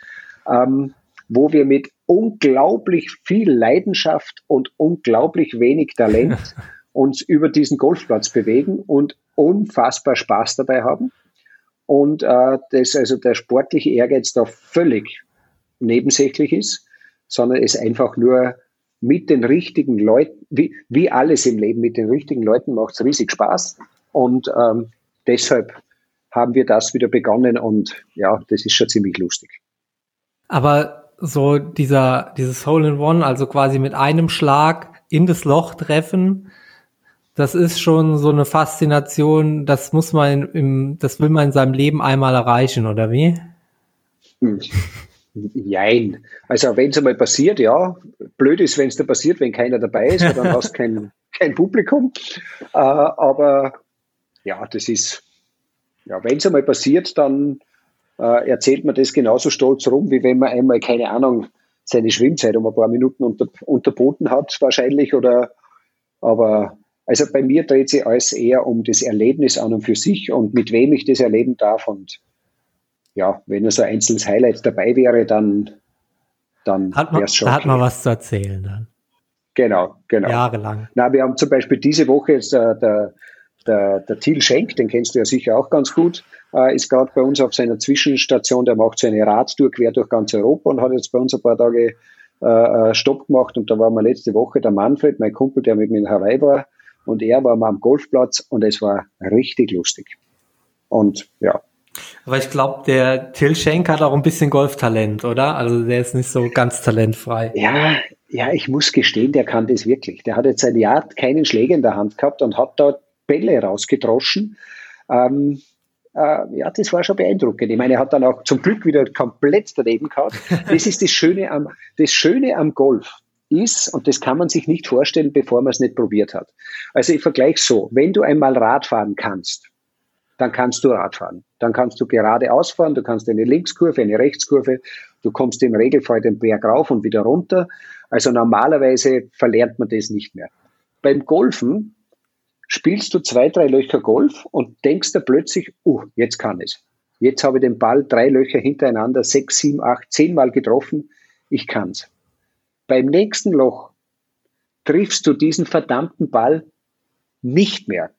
ähm, wo wir mit unglaublich viel Leidenschaft und unglaublich wenig Talent uns über diesen Golfplatz bewegen und unfassbar Spaß dabei haben. Und äh, dass also der sportliche Ehrgeiz da völlig nebensächlich ist, sondern es einfach nur mit den richtigen Leuten, wie, wie alles im Leben, mit den richtigen Leuten macht es riesig Spaß. Und ähm, deshalb haben wir das wieder begonnen und ja, das ist schon ziemlich lustig. Aber so dieser, dieses Hole in One, also quasi mit einem Schlag in das Loch treffen, das ist schon so eine Faszination, das muss man im, das will man in seinem Leben einmal erreichen, oder wie? Hm. Jein. Also wenn es einmal passiert, ja. Blöd ist, wenn es da passiert, wenn keiner dabei ist, dann hast du kein, kein Publikum. Äh, aber ja, das ist, ja, wenn es einmal passiert, dann äh, erzählt man das genauso stolz rum, wie wenn man einmal, keine Ahnung, seine Schwimmzeit um ein paar Minuten unter, unterboten hat, wahrscheinlich. Oder aber also bei mir dreht sich alles eher um das Erlebnis an und für sich und mit wem ich das erleben darf. Und ja, wenn nur so ein einzelnes Highlight dabei wäre, dann, dann wäre es schon. Da hat man was zu erzählen dann. Genau, genau. Jahrelang. Na, wir haben zum Beispiel diese Woche jetzt äh, der, der, der Thiel Schenk, den kennst du ja sicher auch ganz gut, äh, ist gerade bei uns auf seiner Zwischenstation, der macht so eine Radtour quer durch ganz Europa und hat jetzt bei uns ein paar Tage äh, äh Stopp gemacht und da war wir letzte Woche der Manfred, mein Kumpel, der mit mir in Hawaii war und er war mal am Golfplatz und es war richtig lustig. Und ja. Aber ich glaube, der Till Schenk hat auch ein bisschen Golftalent, oder? Also der ist nicht so ganz talentfrei. Ja, ja, ich muss gestehen, der kann das wirklich. Der hat jetzt ein Jahr keinen Schläger in der Hand gehabt und hat dort Bälle rausgedroschen. Ähm, äh, ja, das war schon beeindruckend. Ich meine, er hat dann auch zum Glück wieder komplett daneben gehabt. Das ist das Schöne am, das Schöne am Golf ist, und das kann man sich nicht vorstellen, bevor man es nicht probiert hat. Also ich vergleiche so, wenn du einmal Radfahren kannst, dann kannst du Radfahren. Dann kannst du geradeaus fahren, du kannst eine Linkskurve, eine Rechtskurve, du kommst im Regelfall den Berg rauf und wieder runter. Also normalerweise verlernt man das nicht mehr. Beim Golfen spielst du zwei, drei Löcher Golf und denkst da plötzlich, uh, jetzt kann es. Jetzt habe ich den Ball drei Löcher hintereinander, sechs, sieben, acht, zehn Mal getroffen. Ich kann's. Beim nächsten Loch triffst du diesen verdammten Ball nicht mehr.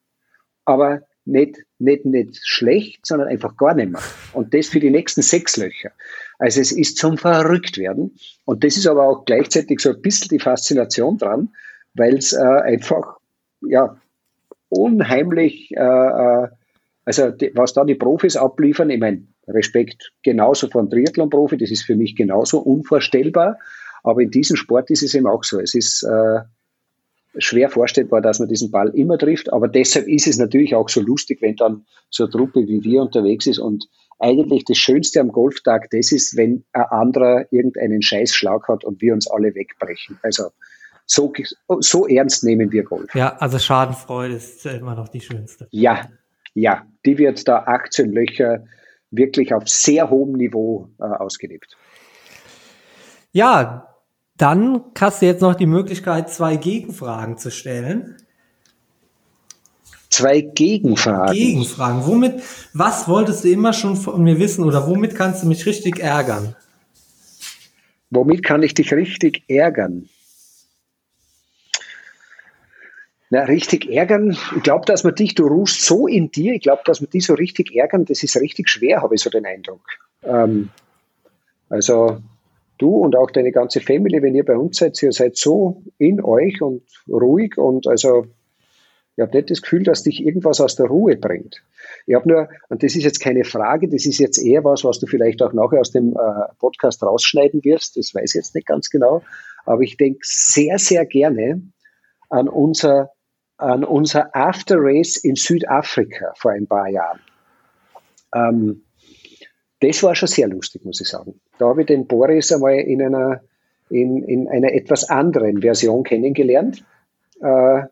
Aber nicht, nicht, nicht schlecht, sondern einfach gar nicht mehr. Und das für die nächsten sechs Löcher. Also es ist zum Verrücktwerden. Und das ist aber auch gleichzeitig so ein bisschen die Faszination dran, weil es äh, einfach, ja, unheimlich, äh, äh, also die, was da die Profis abliefern, ich meine, Respekt genauso von Triathlon-Profi, das ist für mich genauso unvorstellbar. Aber in diesem Sport ist es eben auch so. Es ist äh, schwer vorstellbar, dass man diesen Ball immer trifft. Aber deshalb ist es natürlich auch so lustig, wenn dann so eine Truppe wie wir unterwegs ist. Und eigentlich das Schönste am Golftag, das ist, wenn ein anderer irgendeinen Scheißschlag hat und wir uns alle wegbrechen. Also so, so ernst nehmen wir Golf. Ja, also Schadenfreude ist immer noch die schönste. Ja, ja, die wird da 18 Löcher wirklich auf sehr hohem Niveau äh, ausgelebt. Ja, dann hast du jetzt noch die Möglichkeit, zwei Gegenfragen zu stellen. Zwei Gegenfragen. Gegenfragen. Womit, was wolltest du immer schon von mir wissen oder womit kannst du mich richtig ärgern? Womit kann ich dich richtig ärgern? Na, richtig ärgern. Ich glaube, dass man dich, du ruhst so in dir, ich glaube, dass man dich so richtig ärgern, das ist richtig schwer, habe ich so den Eindruck. Ähm, also du und auch deine ganze Family, wenn ihr bei uns seid, ihr seid so in euch und ruhig und also ich habe nicht das Gefühl, dass dich irgendwas aus der Ruhe bringt. Ich habe nur, und das ist jetzt keine Frage, das ist jetzt eher was, was du vielleicht auch nachher aus dem äh, Podcast rausschneiden wirst, das weiß ich jetzt nicht ganz genau, aber ich denke sehr, sehr gerne an unser an unser After Race in Südafrika vor ein paar Jahren. Ähm, das war schon sehr lustig, muss ich sagen. Da habe ich den Boris einmal in einer, in, in einer etwas anderen Version kennengelernt. Äh,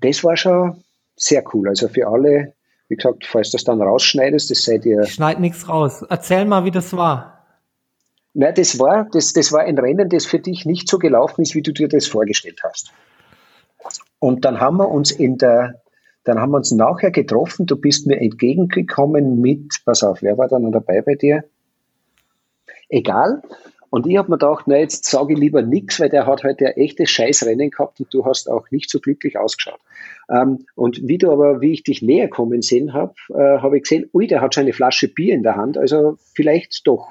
das war schon sehr cool. Also für alle, wie gesagt, falls du das dann rausschneidest, das seid ihr. Ich schneid nichts raus. Erzähl mal, wie das war. Nein, das war, das, das war ein Rennen, das für dich nicht so gelaufen ist, wie du dir das vorgestellt hast. Und dann haben wir uns in der, dann haben wir uns nachher getroffen. Du bist mir entgegengekommen mit, pass auf, wer war da noch dabei bei dir? Egal. Und ich habe mir gedacht, na, jetzt sage ich lieber nichts, weil der hat heute ein echtes Scheißrennen gehabt und du hast auch nicht so glücklich ausgeschaut. Ähm, und wie du aber, wie ich dich näher kommen sehen habe, äh, habe ich gesehen, ui, der hat schon eine Flasche Bier in der Hand, also vielleicht doch.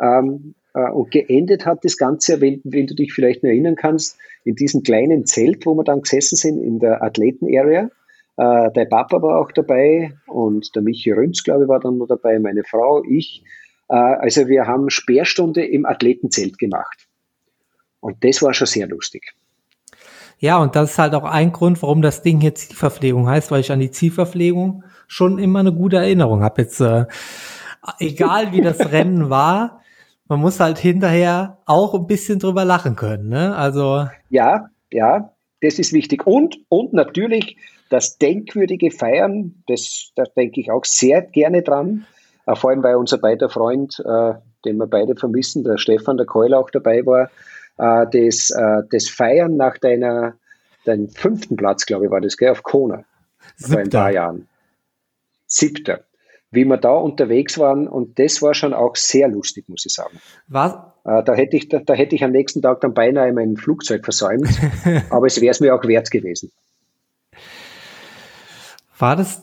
Ähm, äh, und geendet hat das Ganze, wenn, wenn du dich vielleicht noch erinnern kannst, in diesem kleinen Zelt, wo wir dann gesessen sind, in der Athleten-Area. Äh, der Papa war auch dabei und der Michi Rünz, glaube ich, war dann noch dabei, meine Frau, ich. Äh, also wir haben Sperrstunde im Athletenzelt gemacht. Und das war schon sehr lustig. Ja, und das ist halt auch ein Grund, warum das Ding hier Zielverpflegung heißt, weil ich an die Zielverpflegung schon immer eine gute Erinnerung habe. Jetzt, äh, egal wie das Rennen war, man muss halt hinterher auch ein bisschen drüber lachen können, ne? Also. Ja, ja, das ist wichtig. Und, und natürlich das denkwürdige Feiern, das, da denke ich auch sehr gerne dran. Äh, vor allem bei unser beider Freund, äh, den wir beide vermissen, der Stefan, der Keul auch dabei war, äh, das, äh, das Feiern nach deiner, deinem fünften Platz, glaube ich, war das, gell, auf Kona. Siebter. Vor ein paar Jahren. Siebter wie wir da unterwegs waren. Und das war schon auch sehr lustig, muss ich sagen. Was? Da, hätte ich, da, da, hätte ich am nächsten Tag dann beinahe mein Flugzeug versäumt. aber es wäre es mir auch wert gewesen. War das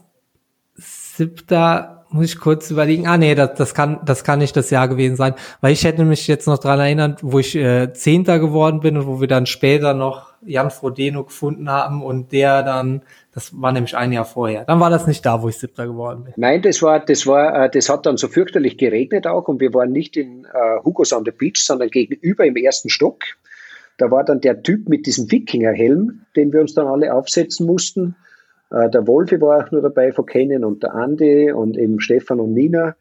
siebter muss ich kurz überlegen. Ah, nee, das, das kann, das kann nicht das Jahr gewesen sein. Weil ich hätte mich jetzt noch dran erinnert, wo ich äh, Zehnter geworden bin und wo wir dann später noch Jan Frodeno gefunden haben und der dann, das war nämlich ein Jahr vorher. Dann war das nicht da, wo ich Siebter geworden bin. Nein, das war, das war, äh, das hat dann so fürchterlich geregnet auch und wir waren nicht in äh, Hugo's on the Beach, sondern gegenüber im ersten Stock. Da war dann der Typ mit diesem Wikingerhelm, den wir uns dann alle aufsetzen mussten. Äh, der Wolfi war auch nur dabei von Kennen und der Andi und eben Stefan und Nina.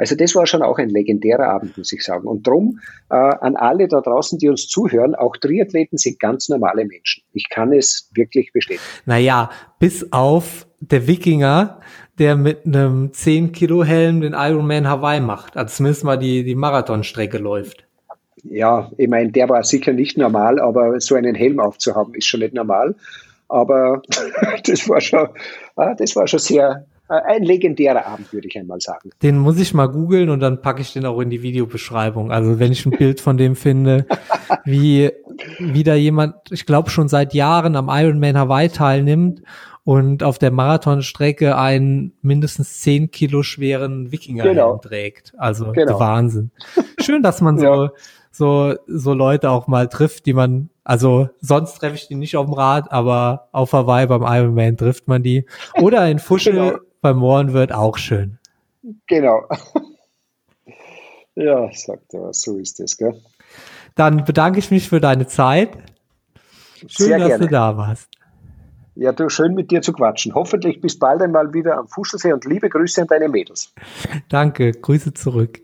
Also das war schon auch ein legendärer Abend, muss ich sagen. Und drum äh, an alle da draußen, die uns zuhören, auch Triathleten sind ganz normale Menschen. Ich kann es wirklich bestätigen. Naja, bis auf der Wikinger, der mit einem 10 Kilo Helm den Ironman Hawaii macht. Also zumindest mal die, die Marathonstrecke läuft. Ja, ich meine, der war sicher nicht normal, aber so einen Helm aufzuhaben ist schon nicht normal. Aber das war schon, ah, das war schon sehr, äh, ein legendärer Abend, würde ich einmal sagen. Den muss ich mal googeln und dann packe ich den auch in die Videobeschreibung. Also wenn ich ein Bild von dem finde, wie, wie da jemand, ich glaube schon seit Jahren am Ironman Hawaii teilnimmt und auf der Marathonstrecke einen mindestens zehn Kilo schweren Wikinger genau. trägt. Also genau. Wahnsinn. Schön, dass man so, ja. so, so Leute auch mal trifft, die man, also sonst treffe ich die nicht auf dem Rad, aber auf Hawaii beim Ironman trifft man die. Oder in Fuschel genau beim Mohren wird auch schön. Genau. ja, sagt er, so ist es, gell? Dann bedanke ich mich für deine Zeit. Schön, Sehr dass gerne. du da warst. Ja, du, schön mit dir zu quatschen. Hoffentlich bis bald einmal wieder am Fuschelsee und liebe Grüße an deine Mädels. Danke, Grüße zurück.